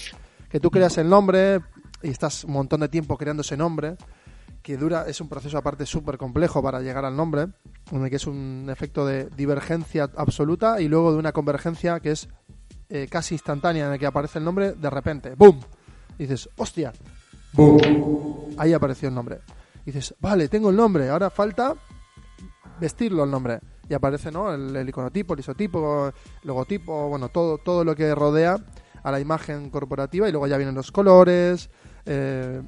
Speaker 1: que tú creas el nombre y estás un montón de tiempo creando ese nombre, que dura, es un proceso aparte súper complejo para llegar al nombre, en el que es un efecto de divergencia absoluta y luego de una convergencia que es eh, casi instantánea, en el que aparece el nombre de repente, ¡boom! Y dices, ¡hostia! Ahí apareció el nombre. Y dices, vale, tengo el nombre, ahora falta vestirlo el nombre. Y aparece, ¿no? El, el iconotipo, el isotipo, el logotipo, bueno, todo, todo lo que rodea a la imagen corporativa y luego ya vienen los colores, eh,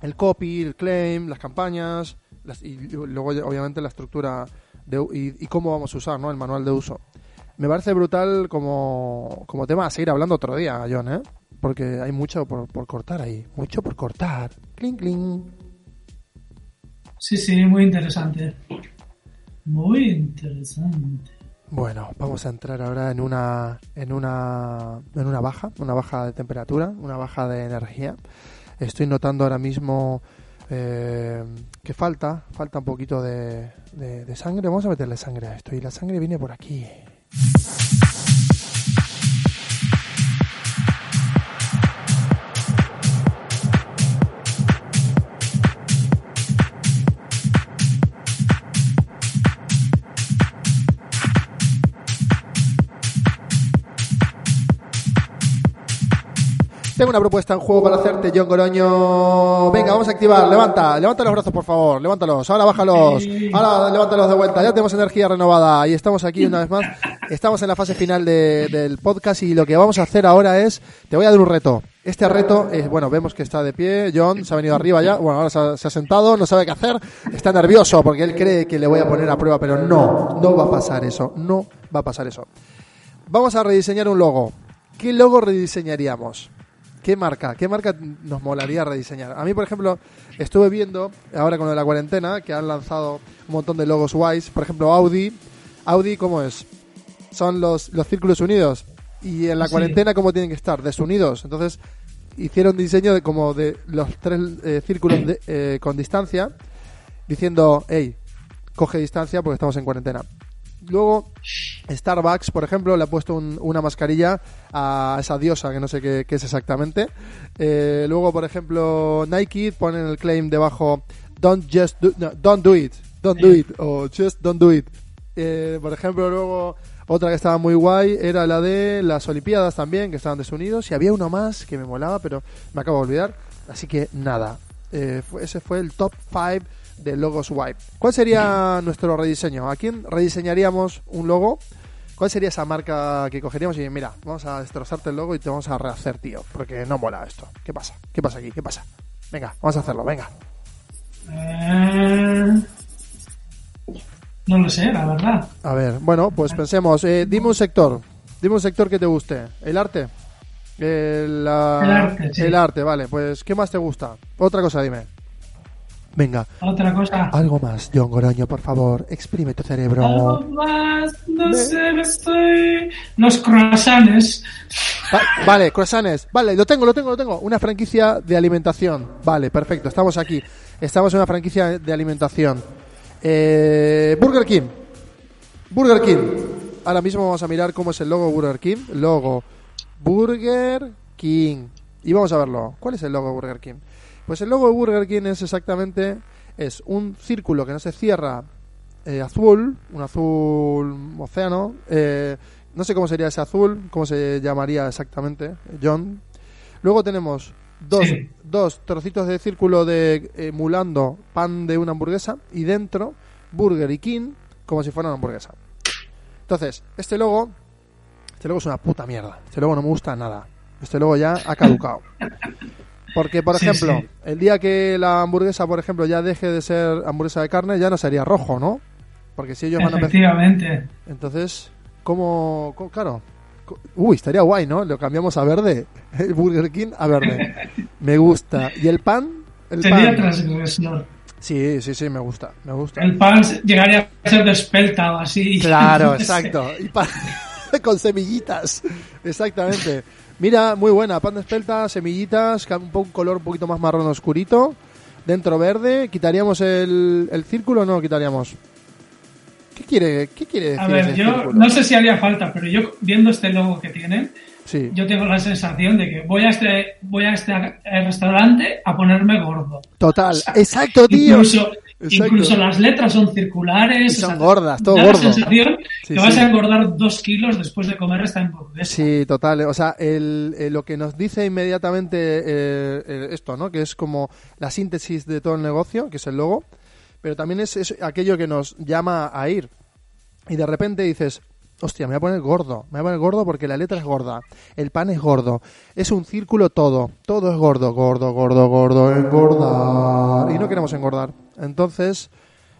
Speaker 1: el copy, el claim, las campañas las- y luego obviamente la estructura de, y, y cómo vamos a usar, ¿no? El manual de uso. Me parece brutal como, como tema a seguir hablando otro día, John, ¿eh? Porque hay mucho por, por cortar ahí, mucho por cortar. Cling, cling.
Speaker 2: Sí, sí, muy interesante. Muy interesante.
Speaker 1: Bueno, vamos a entrar ahora en una en una en una baja, una baja de temperatura, una baja de energía. Estoy notando ahora mismo eh, que falta, falta un poquito de, de- de sangre. Vamos a meterle sangre a esto y la sangre viene por aquí. Tengo una propuesta en juego para hacerte, John Goroño. Venga, vamos a activar. Levanta, levanta los brazos, por favor. Levántalos. Ahora bájalos. Ahora levántalos de vuelta. Ya tenemos energía renovada. Y estamos aquí una vez más. Estamos en la fase final de- del podcast y lo que vamos a hacer ahora es, te voy a dar un reto. Este reto es, bueno, vemos que está de pie. John se ha venido arriba ya. Bueno, ahora se ha sentado, no sabe qué hacer. Está nervioso porque él cree que le voy a poner a prueba, pero no, no va a pasar eso. No va a pasar eso. Vamos a rediseñar un logo. ¿Qué logo rediseñaríamos? ¿Qué marca? ¿Qué marca nos molaría rediseñar? A mí, por ejemplo, estuve viendo, ahora con lo de la cuarentena, que han lanzado un montón de logos guays. Por ejemplo, Audi. Audi, ¿cómo es? Son los, los círculos unidos. Y en la
Speaker 2: Sí.
Speaker 1: cuarentena, ¿cómo tienen que estar? Desunidos. Entonces, hicieron diseño de como de los tres eh, círculos de- eh, con distancia, diciendo, hey, coge distancia porque estamos en cuarentena. Luego, Starbucks, por ejemplo, le ha puesto un- una mascarilla a esa diosa que no sé qué, es exactamente. Eh, luego, por ejemplo, Nike ponen el claim debajo Don't just do, don't do it, don't do it o just don't do it. Eh, por ejemplo, luego otra que estaba muy guay era la de las Olimpiadas también, que estaban desunidos. Y había uno más que me molaba, pero me acabo de olvidar. Así que nada, Eh, ese fue el top 5 de logos Wipe. ¿Cuál sería nuestro rediseño? ¿A quién rediseñaríamos un logo? ¿Cuál sería esa marca que cogeríamos y mira, vamos a destrozarte el logo y te vamos a rehacer, tío? Porque no mola esto. ¿Qué pasa? ¿Qué pasa aquí? ¿Qué pasa? Venga, vamos a hacerlo, venga.
Speaker 2: Eh, no lo sé, la verdad.
Speaker 1: A ver, bueno, pues pensemos. eh, dime un sector. Dime un sector que te guste. ¿El arte? El, la-
Speaker 2: El arte, sí.
Speaker 1: el arte, vale. Pues, ¿qué más te gusta? Otra cosa, dime. Venga,
Speaker 2: Otra cosa.
Speaker 1: algo más, John Goroño, por favor. Exprime tu cerebro.
Speaker 2: Algo más, no sé, me estoy... Los croissants.
Speaker 1: Va- vale, croissants. Vale, lo tengo, lo tengo, lo tengo. Una franquicia de alimentación. Vale, perfecto. Estamos aquí. Estamos en una franquicia de alimentación. Eh, Burger King. Burger King. Ahora mismo vamos a mirar cómo es el logo Burger King. Logo Burger King. Y vamos a verlo. ¿Cuál es el logo Burger King? Pues el logo de Burger King es exactamente es un círculo que no se cierra eh, azul, un azul océano. eh, no sé cómo sería ese azul, cómo se llamaría exactamente, John. Luego tenemos dos,
Speaker 2: Sí.
Speaker 1: dos trocitos de círculo de emulando pan de una hamburguesa y dentro Burger y King como si fuera una hamburguesa. Entonces, este logo, este logo es una puta mierda. Este logo no me gusta nada. Este logo ya ha caducado. Porque, por
Speaker 2: Sí,
Speaker 1: ejemplo,
Speaker 2: sí.
Speaker 1: el día que la hamburguesa, por ejemplo, ya deje de ser hamburguesa de carne, ya no sería rojo, ¿no? Porque si ellos van a empezar...
Speaker 2: Efectivamente.
Speaker 1: Entonces, ¿cómo, cómo- Claro. Uy, estaría guay, ¿no? Lo cambiamos a verde. El Burger King a verde. Me gusta. ¿Y el pan? El
Speaker 2: Sería transgresor.
Speaker 1: Sí, sí, sí, me gusta. Me gusta.
Speaker 2: El pan llegaría a ser de espelta o así.
Speaker 1: Claro, exacto. Y pan con semillitas. Exactamente. Mira, muy buena. Pan de espelta, semillitas, un, po- un color un poquito más marrón oscurito. Dentro verde. ¿Quitaríamos el, el círculo o no lo quitaríamos? ¿Qué quiere, qué quiere decir
Speaker 2: A ver, yo
Speaker 1: círculo?
Speaker 2: no sé si haría falta, pero yo viendo este logo que tienen,
Speaker 1: Sí.
Speaker 2: yo tengo la sensación de que voy a este, voy a este restaurante a ponerme gordo.
Speaker 1: Total. Exacto, tío.
Speaker 2: Incluso,
Speaker 1: Exacto.
Speaker 2: incluso las letras son circulares.
Speaker 1: Y son
Speaker 2: o sea,
Speaker 1: gordas, todo
Speaker 2: da
Speaker 1: gordo.
Speaker 2: la sensación
Speaker 1: Sí,
Speaker 2: que vas
Speaker 1: sí.
Speaker 2: a engordar dos kilos después de comer esta hamburguesa.
Speaker 1: Sí, total. O sea, el, eh, lo que nos dice inmediatamente eh, eh, esto, ¿no? Que es como la síntesis de todo el negocio, que es el logo. pero también es, es aquello que nos llama a ir. Y de repente dices, hostia, me voy a poner gordo, me voy a poner gordo porque la letra es gorda, el pan es gordo, es un círculo todo, todo es gordo, gordo, gordo, gordo, engordar. Y no queremos engordar. Entonces,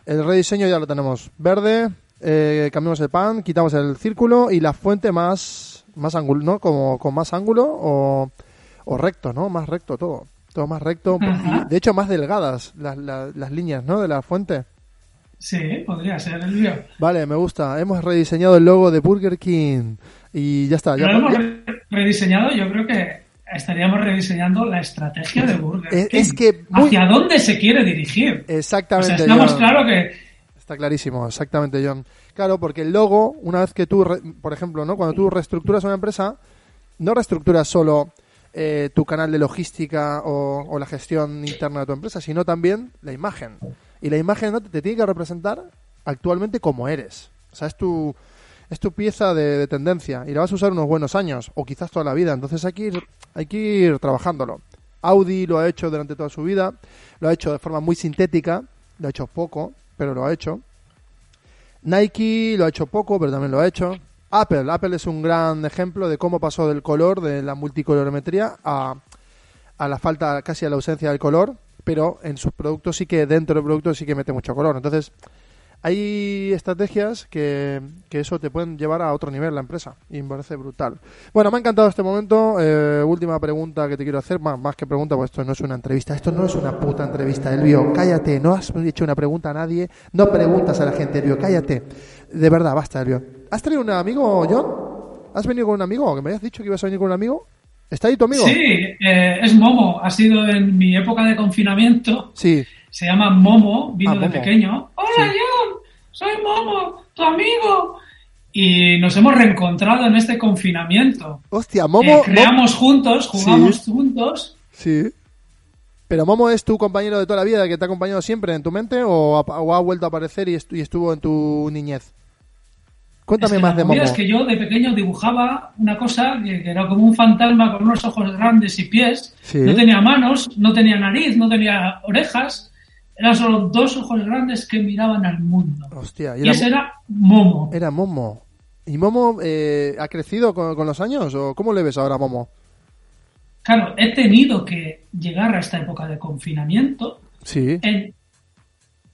Speaker 1: el rediseño ya lo tenemos verde, eh, cambiamos el pan, quitamos el círculo y la fuente más, más ángulo, ¿no? Como, con más ángulo o, o recto, ¿no? Más recto todo. Todo más recto. De hecho, más delgadas las, las, las líneas, ¿no? De la fuente.
Speaker 2: Sí, podría ser el lío.
Speaker 1: Vale, me gusta. Hemos rediseñado el logo de Burger King. Y ya está. Ya,
Speaker 2: Lo hemos re- rediseñado, yo creo que estaríamos rediseñando la estrategia de Burger King.
Speaker 1: es que muy-
Speaker 2: ¿Hacia dónde se quiere dirigir? O
Speaker 1: Exactamente.
Speaker 2: sea, estamos
Speaker 1: John.
Speaker 2: claro que...
Speaker 1: Está clarísimo, exactamente, John. Claro, porque el logo, una vez que tú, por ejemplo, ¿no? cuando tú reestructuras una empresa, no reestructuras solo eh, tu canal de logística o, o la gestión interna de tu empresa, sino también la imagen. Y la imagen ¿no? te, tiene que representar actualmente como eres. O sea, es tu, es tu pieza de, de tendencia y la vas a usar unos buenos años o quizás toda la vida. Entonces hay que ir, hay que ir trabajándolo. Audi lo ha hecho durante toda su vida, lo ha hecho de forma muy sintética, lo ha hecho poco, pero lo ha hecho. Nike lo ha hecho poco, pero también lo ha hecho. Apple, Apple es un gran ejemplo de cómo pasó del color, de la multicolorimetría, a, a la falta, casi a la ausencia del color, pero en sus productos sí que, dentro del producto sí que mete mucho color. Entonces, hay estrategias que, que eso te pueden llevar a otro nivel la empresa y me parece brutal. Bueno, me ha encantado este momento. Eh, última pregunta que te quiero hacer, más, más que pregunta, pues esto no es una entrevista, esto no es una puta entrevista, Elvio, cállate, no has hecho una pregunta a nadie, no preguntas a la gente, Elvio, cállate. De verdad, basta, Elvio. ¿Has traído un amigo, John? ¿Has venido con un amigo? ¿Que me habías dicho que ibas a venir con un amigo? ¿Está ahí tu amigo?
Speaker 2: Sí, eh, es Momo. Ha sido en mi época de confinamiento.
Speaker 1: Sí.
Speaker 2: Se llama Momo, vino
Speaker 1: Ah,
Speaker 2: de
Speaker 1: Momo.
Speaker 2: pequeño. Hola,
Speaker 1: Sí.
Speaker 2: John, soy Momo, tu amigo. Y nos hemos reencontrado en este confinamiento.
Speaker 1: Hostia, Momo...
Speaker 2: Eh, creamos juntos, jugamos
Speaker 1: Sí.
Speaker 2: juntos.
Speaker 1: Sí. Pero Momo es tu compañero de toda la vida, que te ha acompañado siempre en tu mente o ha, o ha vuelto a aparecer y estuvo en tu niñez. Cuéntame
Speaker 2: Es que
Speaker 1: más de Momo.
Speaker 2: Es que yo de pequeño dibujaba una cosa que, que era como un fantasma con unos ojos grandes y pies.
Speaker 1: Sí.
Speaker 2: No tenía manos, no tenía nariz, no tenía orejas. Eran solo dos ojos grandes que miraban al mundo.
Speaker 1: Hostia, y
Speaker 2: Y
Speaker 1: era,
Speaker 2: ese era Momo.
Speaker 1: era Momo. ¿Y Momo eh, ha crecido con, con los años o cómo le ves ahora a Momo?
Speaker 2: Claro, he tenido que llegar a esta época de confinamiento
Speaker 1: Sí.
Speaker 2: en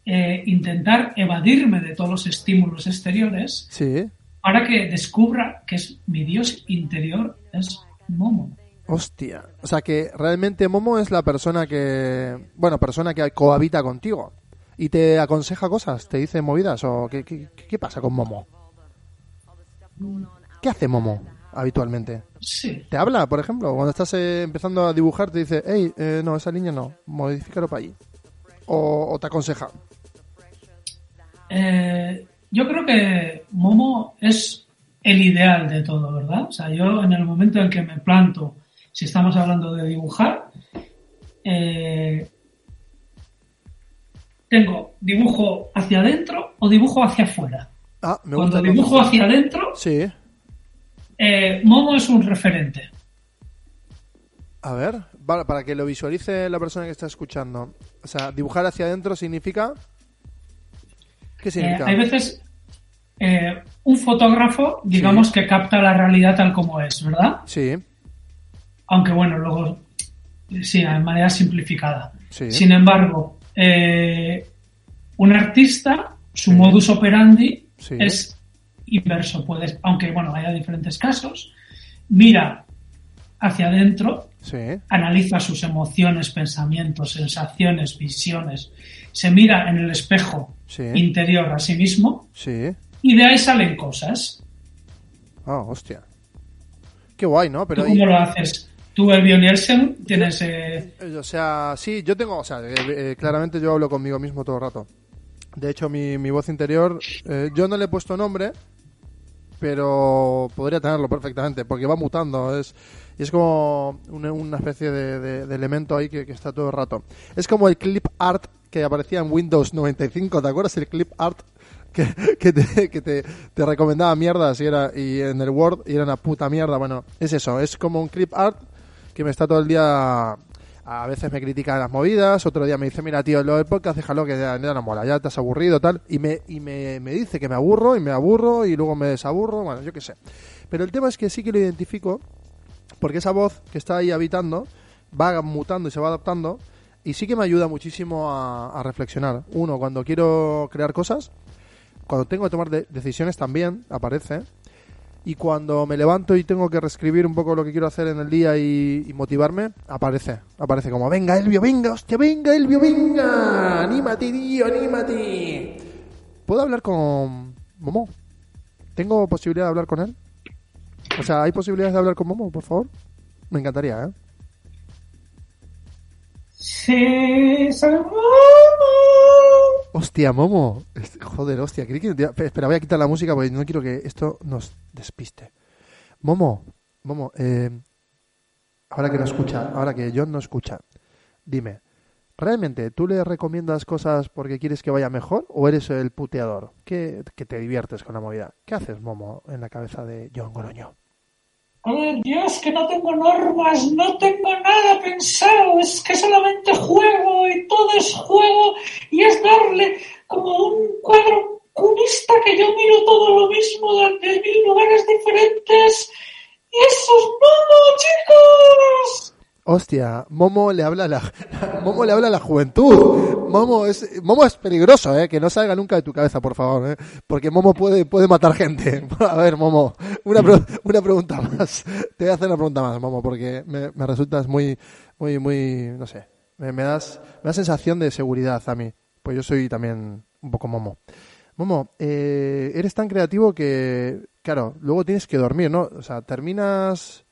Speaker 2: eh, intentar evadirme de todos los estímulos exteriores
Speaker 1: Sí.
Speaker 2: para que descubra que es mi Dios interior es Momo.
Speaker 1: Hostia. O sea que realmente Momo es la persona que... Bueno, persona que cohabita contigo. Y te aconseja cosas, te dice movidas o qué, qué, qué pasa con Momo. ¿Qué hace Momo habitualmente?
Speaker 2: Sí.
Speaker 1: ¿Te habla, por ejemplo? Cuando estás eh, empezando a dibujar, te dice, hey, eh, no, esa línea no, modifícalo para allí. O, o te aconseja.
Speaker 2: Eh, yo creo que Momo es el ideal de todo, ¿verdad? O sea, yo en el momento en que me planto, si estamos hablando de dibujar, eh, tengo dibujo hacia adentro o dibujo hacia afuera.
Speaker 1: Ah, me
Speaker 2: Cuando
Speaker 1: gusta.
Speaker 2: dibujo hacia adentro,
Speaker 1: Sí.
Speaker 2: eh, Momo es un referente.
Speaker 1: A ver, para que lo visualice la persona que está escuchando. O sea, dibujar hacia adentro significa... ¿Qué
Speaker 2: Eh, hay veces eh, un fotógrafo, digamos, que capta la realidad tal como es, ¿verdad?
Speaker 1: Sí,
Speaker 2: aunque bueno, luego sí, de manera simplificada.
Speaker 1: Sí.
Speaker 2: Sin embargo, eh, un artista, su
Speaker 1: Sí.
Speaker 2: modus operandi es inverso, puedes, aunque bueno, haya diferentes casos, mira hacia adentro,
Speaker 1: sí,
Speaker 2: analiza sus emociones, pensamientos, sensaciones, visiones, se mira en el espejo
Speaker 1: Sí.
Speaker 2: interior a sí mismo
Speaker 1: sí.
Speaker 2: y de ahí salen cosas.
Speaker 1: Ah, hostia. Qué guay, ¿no? Pero
Speaker 2: ¿Tú cómo lo haces? Tú, Elvio Nielsen, tienes... eh,
Speaker 1: Eh, O sea, sí, yo tengo, o sea, eh, eh, claramente yo hablo conmigo mismo todo el rato. De hecho, mi, mi voz interior, eh, yo no le he puesto nombre, pero podría tenerlo perfectamente, porque va mutando. Es, y es como una, especie de, elemento ahí que, está todo el rato. Es como el clip art que aparecía en Windows 95, ¿te acuerdas? El clip art que, te, que te recomendaba mierdas y, era, y en el Word y era una puta mierda. Bueno, es eso, es como un clip art que me está todo el día A veces me critica las movidas, otro día me dice, mira, tío, lo del podcast, déjalo que ya, ya no mola, ya te has aburrido, tal. Y, me, y me, me dice que me aburro y me aburro y luego me desaburro, bueno, yo qué sé. Pero el tema es que sí que lo identifico porque esa voz que está ahí habitando va mutando y se va adaptando y sí que me ayuda muchísimo a, reflexionar. Uno, cuando quiero crear cosas, cuando tengo que tomar de- decisiones también aparece. Y cuando me levanto y tengo que reescribir un poco lo que quiero hacer en el día y, y motivarme, aparece. Aparece como, venga Elvio, venga, hostia, venga Elvio, venga. Anímate, tío, anímate. ¿Puedo hablar con Momo? ¿Tengo posibilidad de hablar con él? O sea, ¿hay posibilidades de hablar con Momo, por favor? Me encantaría, ¿eh?
Speaker 2: Sí, soy
Speaker 1: Hostia, Momo. Joder, hostia. que- Espera, voy a quitar la música porque no quiero que esto nos despiste. Momo, Momo, eh, ahora que no escucha, ahora que John no escucha, dime, ¿realmente tú le recomiendas cosas porque quieres que vaya mejor o eres el puteador? ¿Qué, que te diviertes con la movida? ¿Qué haces, Momo, en la cabeza de John Goroño?
Speaker 2: Joder, Dios, que no tengo normas, no tengo nada pensado, es que solamente juego y todo es juego y es darle como un cuadro cubista que yo miro todo lo mismo desde mil lugares diferentes y eso es mono, chicos.
Speaker 1: Hostia, Momo le habla a la Momo le habla a la juventud. Momo es Momo es peligroso, eh, que no salga nunca de tu cabeza, por favor, eh, porque Momo puede puede matar gente. A ver, Momo, una una pregunta más. Te voy a hacer una pregunta más, Momo, porque me, me resultas muy muy muy no sé, me, me das me da sensación de seguridad a mí, pues yo soy también un poco Momo. Momo, eh, eres tan creativo que, claro, luego tienes que dormir, ¿no? O sea, terminas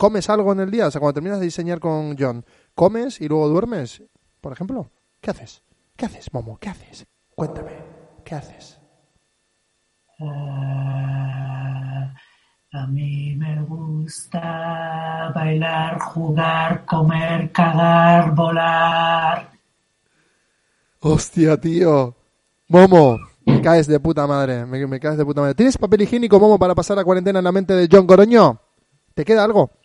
Speaker 1: ¿Comes algo en el día? O sea, cuando terminas de diseñar con John, ¿comes y luego duermes? Por ejemplo, ¿qué haces? ¿Qué haces, Momo? ¿Qué haces? Cuéntame, ¿qué haces?
Speaker 2: Ah, a mí me gusta bailar, jugar, comer, cagar, volar.
Speaker 1: Hostia, tío. Momo, me caes de puta madre, me, me caes de puta madre. ¿Tienes papel higiénico, Momo, para pasar la cuarentena en la mente de John Goroño? ¿Te queda algo?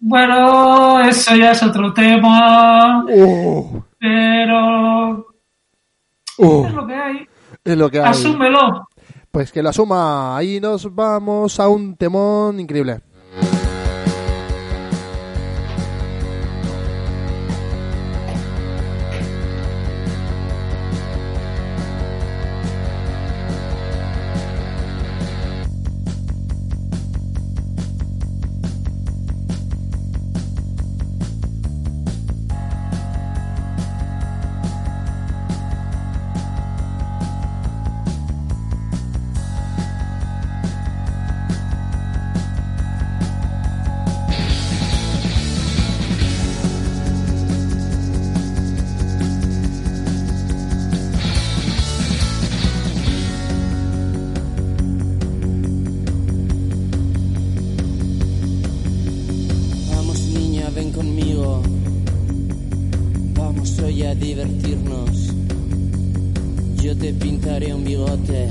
Speaker 2: Bueno, eso ya es otro tema,
Speaker 1: Uh,
Speaker 2: pero
Speaker 1: uh,
Speaker 2: es lo que hay.
Speaker 1: es lo que hay.
Speaker 2: Asúmelo.
Speaker 1: Pues que lo asuma. Ahí nos vamos a un temón increíble.
Speaker 4: Un bigote.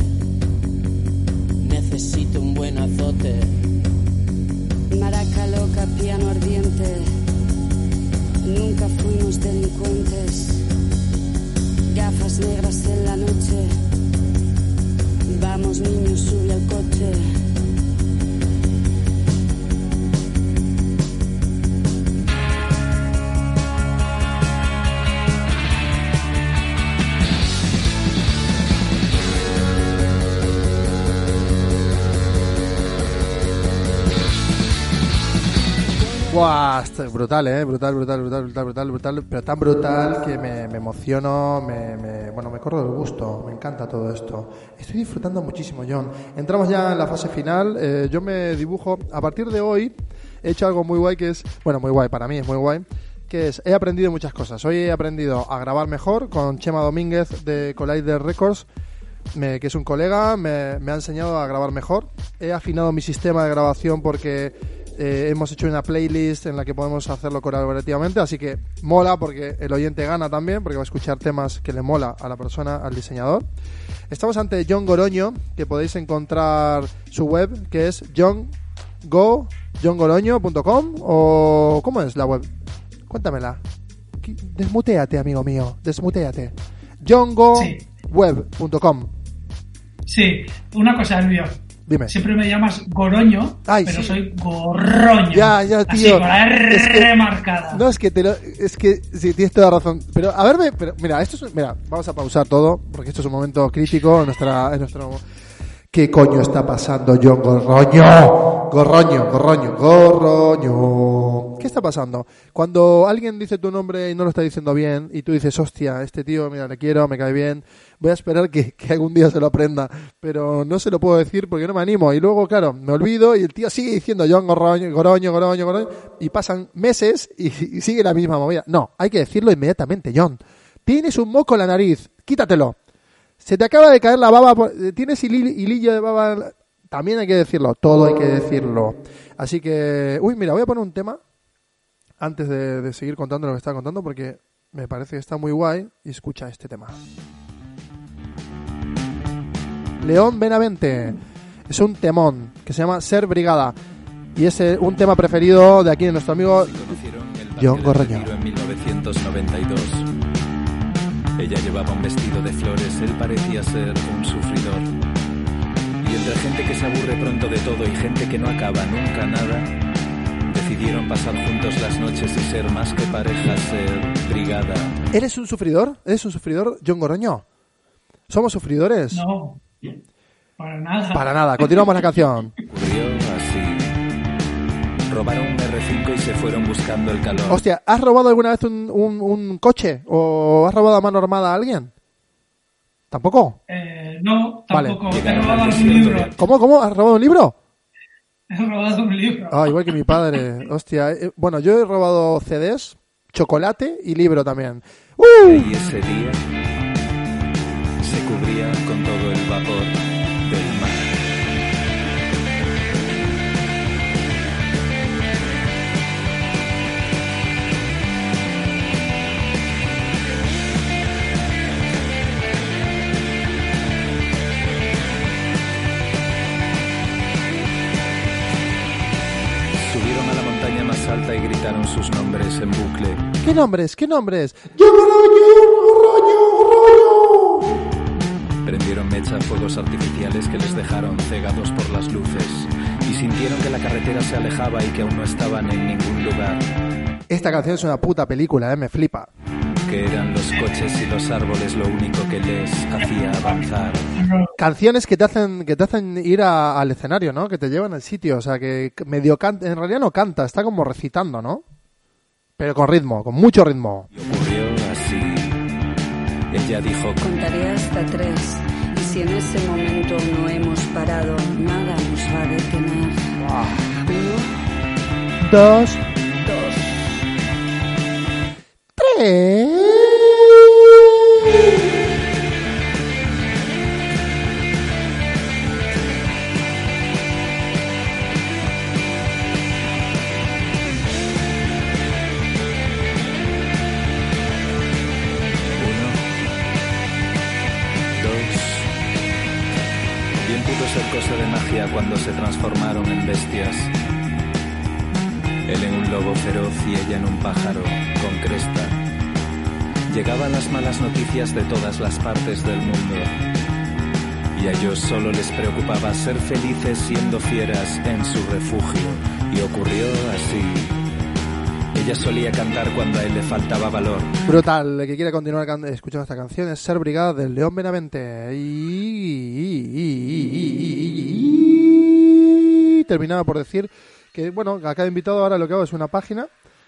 Speaker 4: Necesito un buen azote.
Speaker 5: Maraca loca, piano ardiente. Nunca fuimos delincuentes. Gafas negras
Speaker 1: brutal, eh, brutal, brutal, brutal, brutal, brutal, brutal, pero tan brutal que me, me emociono, me, me- bueno, me corro del gusto, me encanta todo esto. Estoy disfrutando muchísimo, John. Entramos ya en la fase final, eh, yo me dibujo, a partir de hoy he hecho algo muy guay que es, bueno, muy guay, para mí es muy guay, que es, he aprendido muchas cosas. Hoy he aprendido a grabar mejor con Chema Domínguez de Collider Records, me- que es un colega, me, me ha enseñado a grabar mejor. He afinado mi sistema de grabación porque eh, hemos hecho una playlist en la que podemos hacerlo colaborativamente, así que mola porque el oyente gana también, porque va a escuchar temas que le mola a la persona, al diseñador. Estamos ante John Goroño, que podéis encontrar su web, que es johngo, johngoroño.com o ¿cómo es la web? Cuéntamela. Desmuteate, amigo mío. Desmuteate. JohnGoWeb.com.
Speaker 2: Sí, una cosa, Elvio.
Speaker 1: Dime.
Speaker 2: Siempre me llamas Goroño,
Speaker 1: Ay,
Speaker 2: pero
Speaker 1: sí.
Speaker 2: soy Gorroño.
Speaker 1: Ya, ya,
Speaker 2: Así,
Speaker 1: tío.
Speaker 2: con la R
Speaker 1: Es que-
Speaker 2: marcada.
Speaker 1: No, es que te lo, es que sí, tienes toda razón. Pero a verme, pero mira, esto es, mira, vamos a pausar todo porque esto es un momento crítico en nuestra, en nuestro. ¿Qué coño está pasando, John Gorroño? Gorroño, Gorroño, Gorroño. ¿Qué está pasando? Cuando alguien dice tu nombre y no lo está diciendo bien y tú dices, hostia, este tío, mira, le quiero, me cae bien, voy a esperar que, algún día se lo aprenda, pero no se lo puedo decir porque no me animo. Y luego, claro, me olvido y el tío sigue diciendo John Gorroño, Goroño, Goroño, Goroño, y pasan meses y, y sigue la misma movida. No, hay que decirlo inmediatamente, John. Tienes un moco en la nariz, quítatelo. Se te acaba de caer la baba, por- eh, tienes hili- hilillo de baba, también hay que decirlo, todo hay que decirlo. Así que, uy, mira, voy a poner un tema antes de, de seguir contando lo que estaba contando porque me parece que está muy guay y escucha este tema. León Benavente es un temón que se llama Ser Brigada y es eh, un tema preferido de aquí de nuestro amigo John Gorroño.
Speaker 6: Retiro en 1992. Ella llevaba un vestido de flores, él parecía ser un sufridor. Y entre gente que se aburre pronto de todo y gente que no acaba nunca nada, decidieron pasar juntos las noches y ser más que pareja, ser brigada.
Speaker 1: ¿Eres un sufridor? ¿Eres un sufridor, John Goroño? ¿Somos sufridores?
Speaker 2: No, para nada.
Speaker 1: Para nada, continuamos la canción.
Speaker 6: Ocurrió. Robaron un R5 y se fueron buscando el calor.
Speaker 1: Hostia, ¿has robado alguna vez un, un- un coche? ¿O has robado a mano armada a alguien? ¿Tampoco?
Speaker 2: Eh, no,
Speaker 1: Vale.
Speaker 2: tampoco. He
Speaker 6: Llegaron al
Speaker 2: robado un libro.
Speaker 1: ¿Cómo, cómo? ¿Has robado un libro?
Speaker 2: He robado un libro.
Speaker 1: Ah, igual que mi padre. Hostia. eh, Bueno, yo he robado CDs, chocolate y libro también. ¡Uh!
Speaker 6: Y ese día se cubrían con todo el vapor alta y gritaron sus nombres en bucle.
Speaker 1: ¿Qué nombres? ¿Qué nombres? ¡John Goroño! ¡Goroño! ¡Goroño!
Speaker 6: Prendieron mecha fuegos artificiales que les dejaron cegados por las luces y sintieron que la carretera se alejaba y que aún no estaban en ningún lugar,
Speaker 1: Esta canción es una puta película, ¿eh? Me flipa.
Speaker 6: Que eran los coches y los árboles lo único que les hacía avanzar.
Speaker 1: Canciones que te hacen que te hacen ir a- al escenario, ¿no? Que te llevan al sitio, o sea, que medio canta, en realidad no canta, está como recitando, ¿no? Pero con ritmo, con mucho ritmo.
Speaker 6: Y ocurrió así. Ella dijo,
Speaker 5: Contaré hasta tres. Y si en ese momento no hemos parado, nada nos va a detener. Uno,
Speaker 1: Dos,
Speaker 5: dos.
Speaker 6: Ser cosa de magia cuando se transformaron en bestias. Él en un lobo feroz y ella en un pájaro con cresta. Llegaban las malas noticias de todas las partes del mundo. Y a ellos solo les preocupaba ser felices siendo fieras en su refugio. Y ocurrió así. Ella solía cantar cuando a él le faltaba valor.
Speaker 1: Brutal, el que quiera continuar escuchando esta canción es Ser Brigada del León Benavente. Y- terminaba por decir que, bueno, a cada invitado ahora lo que hago es una página,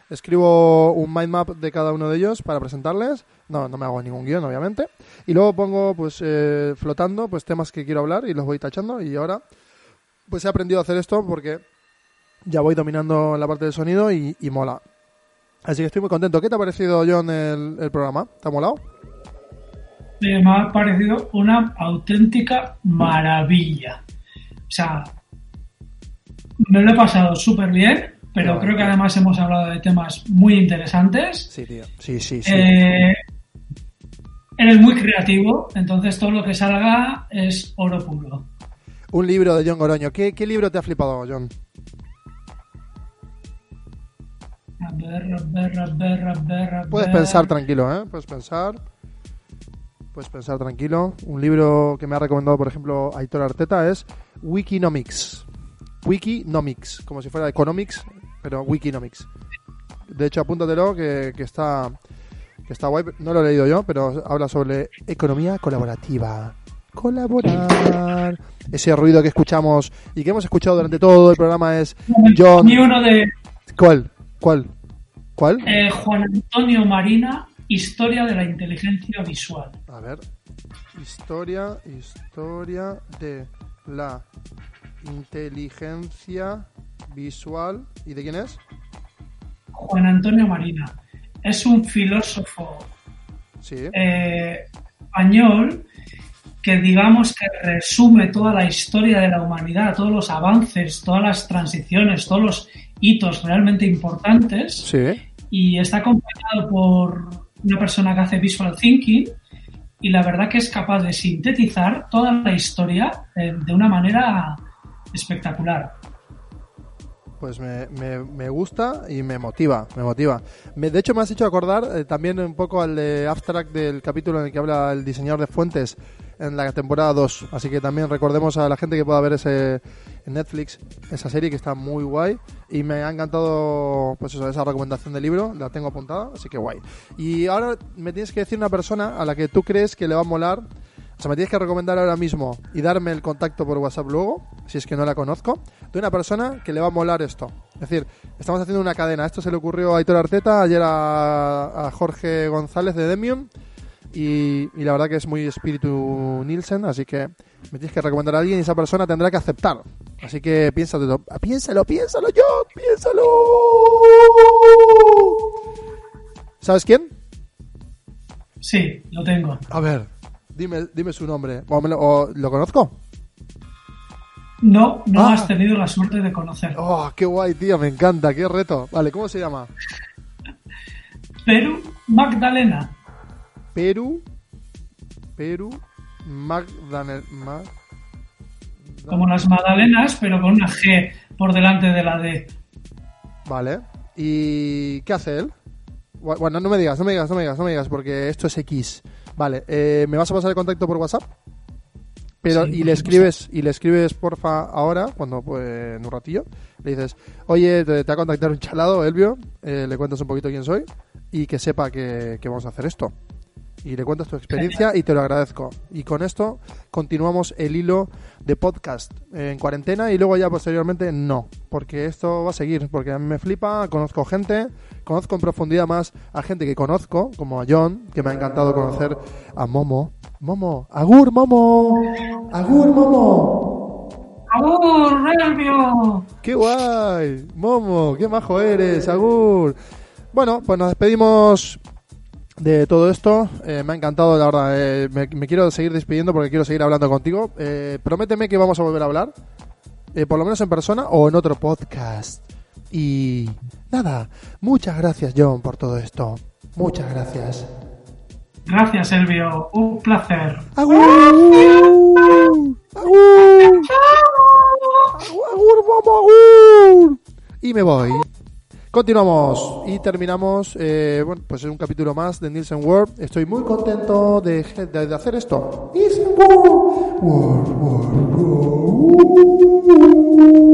Speaker 1: escribo un mind map de cada uno de ellos para presentarles, no, no me hago ningún guion, obviamente, y luego pongo, pues, eh, flotando, pues, temas que quiero hablar y los voy tachando, y ahora, pues, he aprendido a hacer esto porque ya voy dominando la parte del sonido y, mola. Así que estoy muy contento. ¿Qué te ha parecido, John, el, programa? ¿Te ha molado?
Speaker 2: Me ha parecido una auténtica maravilla. O sea, me lo he pasado súper bien, pero creo que además hemos hablado de temas muy interesantes.
Speaker 1: Sí, tío. Sí, sí, sí.
Speaker 2: Eh, eres muy creativo, entonces todo lo que salga es oro puro.
Speaker 1: Un libro de John Goroño. ¿Qué, qué libro te ha flipado, John?
Speaker 2: A ver, ver, a ver, a ver, a ver,
Speaker 1: Puedes pensar tranquilo, ¿eh? Puedes pensar. Puedes pensar tranquilo. Un libro que me ha recomendado, por ejemplo, Aitor Arteta es Wikinomics. Wikinomics, como si fuera Economics, pero Wikinomics. De hecho, apúntatelo que, que está que está guay. No lo he leído yo, pero habla sobre economía colaborativa. Colaborar. Ese ruido que escuchamos y que hemos escuchado durante todo el programa es John.
Speaker 2: Uno de
Speaker 1: ¿Cuál? ¿Cuál? ¿Cuál?
Speaker 2: eh, Juan Antonio Marina, Historia de la Inteligencia Visual.
Speaker 1: A ver. Historia, historia de la inteligencia visual. ¿Y de quién es?
Speaker 2: Juan Antonio Marina es un filósofo
Speaker 1: Sí.
Speaker 2: eh, español que digamos que resume toda la historia de la humanidad, todos los avances, todas las transiciones, todos los hitos realmente importantes
Speaker 1: Sí.
Speaker 2: y está acompañado por una persona que hace visual thinking y la verdad que es capaz de sintetizar toda la historia eh, de una manera espectacular.
Speaker 1: Pues me, me, gusta y me motiva, me motiva. Me- de hecho, me has hecho acordar eh, también un poco al de abstract del capítulo en el que habla el diseñador de fuentes en la temporada 2. Así que también recordemos a la gente que pueda ver ese en Netflix esa serie que está muy guay y me ha encantado pues esa recomendación del libro, la tengo apuntada, así que guay. Y ahora me tienes que decir una persona a la que tú crees que le va a molar o sea, me tienes que recomendar ahora mismo y darme el contacto por WhatsApp luego, si es que no la conozco, de una persona que le va a molar esto. Es decir, estamos haciendo una cadena. Esto se le ocurrió a Aitor Arteta, ayer a, a Jorge González de Demium. Y, y la verdad que es muy espíritu Nielsen, así que me tienes que recomendar a alguien y esa persona tendrá que aceptar. Así que piénsalo, piénsalo, piénsalo, John, piénsalo. ¿Sabes quién?
Speaker 2: Sí, lo tengo.
Speaker 1: A ver, dime, dime su nombre. ¿O, me lo, o lo conozco?
Speaker 2: No, no
Speaker 1: Ah.
Speaker 2: has tenido la suerte de conocerlo.
Speaker 1: Oh, qué guay, tío, me encanta, qué reto. Vale, ¿cómo se llama?
Speaker 2: Perú Magdalena.
Speaker 1: Perú. Perú. Magdalena. Mag-
Speaker 2: Como las magdalenas, pero con una G por delante de la D.
Speaker 1: Vale. ¿Y qué hace él? Bu- Bueno, no me digas, no me digas, no me digas, no me digas, porque esto es X. Vale, eh, ¿me vas a pasar el contacto por WhatsApp? Pero,
Speaker 2: Sí,
Speaker 1: y le escribes, y le escribes porfa ahora, cuando pues, en un ratillo, le dices, oye, te, te va a contactar un chalado, Elvio, eh, le cuentas un poquito quién soy, y que sepa que, que vamos a hacer esto. Y le cuentas tu experiencia y te lo agradezco. Y con esto continuamos el hilo de podcast en cuarentena y luego ya posteriormente no, porque esto va a seguir, porque a mí me flipa, conozco gente, conozco en profundidad más a gente que conozco, como a John, que me ha encantado conocer a Momo. Momo, Agur Momo, Agur Momo.
Speaker 2: ¡Agur!
Speaker 1: ¡Qué guay! Momo, qué majo eres, Agur. Bueno, pues nos despedimos de todo esto. Eh, me ha encantado, la verdad. eh, me, me quiero seguir despidiendo porque quiero seguir hablando contigo. Eh, prométeme que vamos a volver a hablar, por lo menos en persona o en otro podcast. Y nada, muchas gracias, John, por todo esto. Muchas gracias.
Speaker 2: Gracias, Elvio. Un placer.
Speaker 1: ¡Agur! ¡Agur! ¡Agur, agur, agur! Y me voy. Continuamos y terminamos, eh, bueno, pues es un capítulo más de Nielsen World. Estoy muy contento de, de- de hacer esto. Nielsen World, World, World, World.